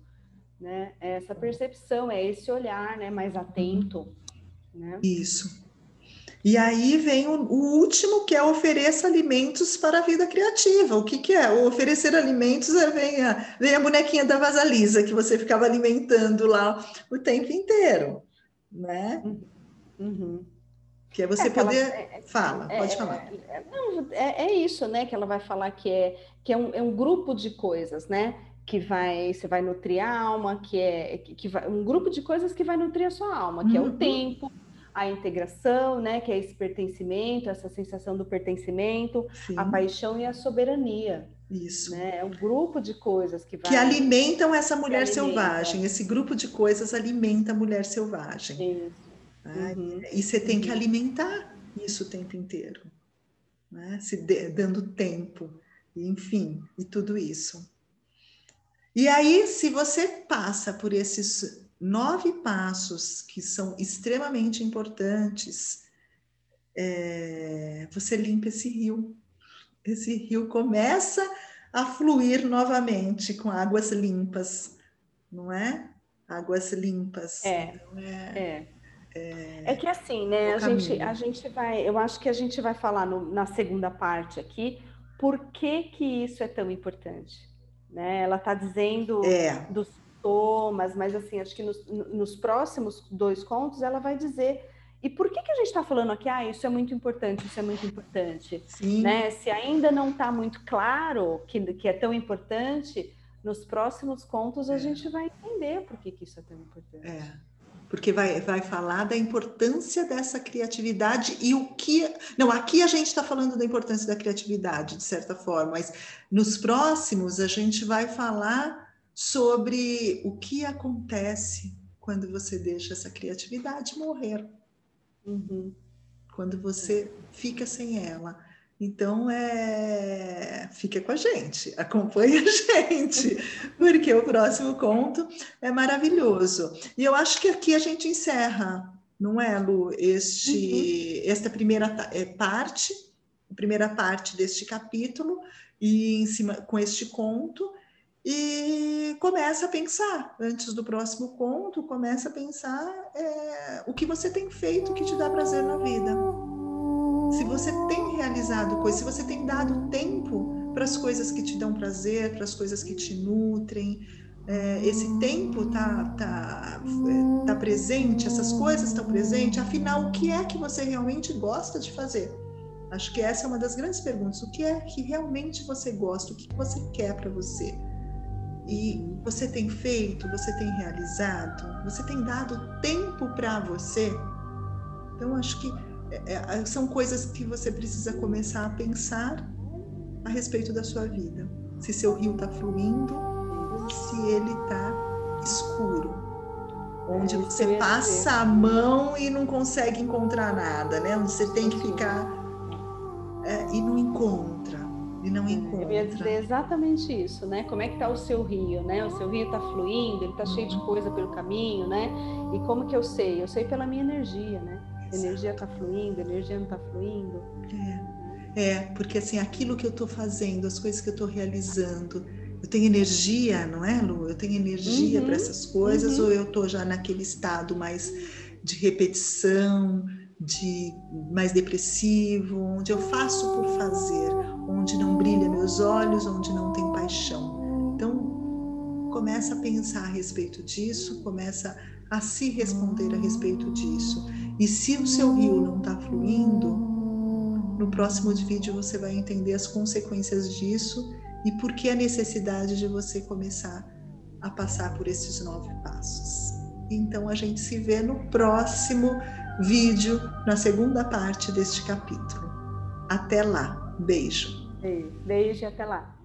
Né? É essa percepção, é esse olhar né, mais atento. Né? Isso. E aí vem o, o, último, que é ofereça alimentos para a vida criativa. O que, que é? O oferecer alimentos é vem a, vem a bonequinha da Vasalisa, que você ficava alimentando lá o tempo inteiro, né? Uhum. Que é você é poder. Ela, é, é, Fala, é, pode falar. É, não, é, é, isso, né? Que ela vai falar que é, que é, um, é um grupo de coisas, né? Que vai, você vai nutrir a alma, que é que, que vai, um grupo de coisas que vai nutrir a sua alma, que uhum. é o uhum. tempo, a integração, né? Que é esse pertencimento, essa sensação do pertencimento, Sim. a paixão e a soberania. Isso. Né? É um grupo de coisas que vai... Que alimentam essa mulher selvagem. Esse grupo de coisas alimenta a mulher selvagem. Isso. Né? Uhum. E você tem que alimentar isso o tempo inteiro, né? Se de, dando tempo, enfim, e tudo isso. E aí, se você passa por esses nove passos que são extremamente importantes, é, você limpa esse rio. Esse rio começa a fluir novamente com águas limpas, não é? Águas limpas. É, então, é, é. É, é que assim, né? A gente, a gente vai, eu acho que a gente vai falar no, na segunda parte aqui por que, que isso é tão importante. Né? Ela está dizendo é. dos sintomas, mas assim, acho que nos, nos, próximos dois contos ela vai dizer. E por que, que a gente está falando aqui? Ah, isso é muito importante, isso é muito importante. Sim. Né? Se ainda não está muito claro que, que é tão importante, nos próximos contos a é. gente vai entender por que, que isso é tão importante. É porque vai, vai falar da importância dessa criatividade e o que. Não, aqui a gente está falando da importância da criatividade, de certa forma, mas nos próximos a gente vai falar sobre o que acontece quando você deixa essa criatividade morrer. Uhum. Quando você fica sem ela. Então, é... fica com a gente, acompanhe a gente, *laughs* porque o próximo conto é maravilhoso. E eu acho que aqui a gente encerra, não é, Lu, este, uhum. esta primeira é, parte, a primeira parte deste capítulo, e em cima com este conto, e começa a pensar, antes do próximo conto, começa a pensar é, o que você tem feito que te dá prazer na vida se você tem realizado coisas, se você tem dado tempo para as coisas que te dão prazer, para as coisas que te nutrem, é, esse tempo tá, tá, é, tá presente, essas coisas estão presentes, afinal, o que é que você realmente gosta de fazer? Acho que essa é uma das grandes perguntas. O que é que realmente você gosta? O que você quer para você? E você tem feito? Você tem realizado? Você tem dado tempo para você? Então, acho que é, é, são coisas que você precisa começar a pensar a respeito da sua vida. Se seu rio está fluindo, se ele está escuro, onde é você passa a mão e não consegue encontrar nada, né? Onde você tem que ficar é, e não encontra, e não encontra. Eu ia dizer exatamente isso, né? Como é que está o seu rio, né? O seu rio está fluindo, ele está cheio de coisa pelo caminho, né? E como que eu sei? Eu sei pela minha energia, né? Energia está fluindo, energia não está fluindo. É, é, porque assim, aquilo que eu estou fazendo, as coisas que eu estou realizando, eu tenho energia, não é, Lu? Eu tenho energia uhum, para essas coisas, uhum. ou eu estou já naquele estado mais de repetição, de mais depressivo, onde eu faço por fazer, onde não brilha meus olhos, onde não tem paixão. Então, começa a pensar a respeito disso, começa a se responder a respeito disso. E se o seu rio não está fluindo, no próximo vídeo você vai entender as consequências disso e por que a necessidade de você começar a passar por esses nove passos. Então a gente se vê no próximo vídeo, na segunda parte deste capítulo. Até lá. Beijo. Beijo e até lá.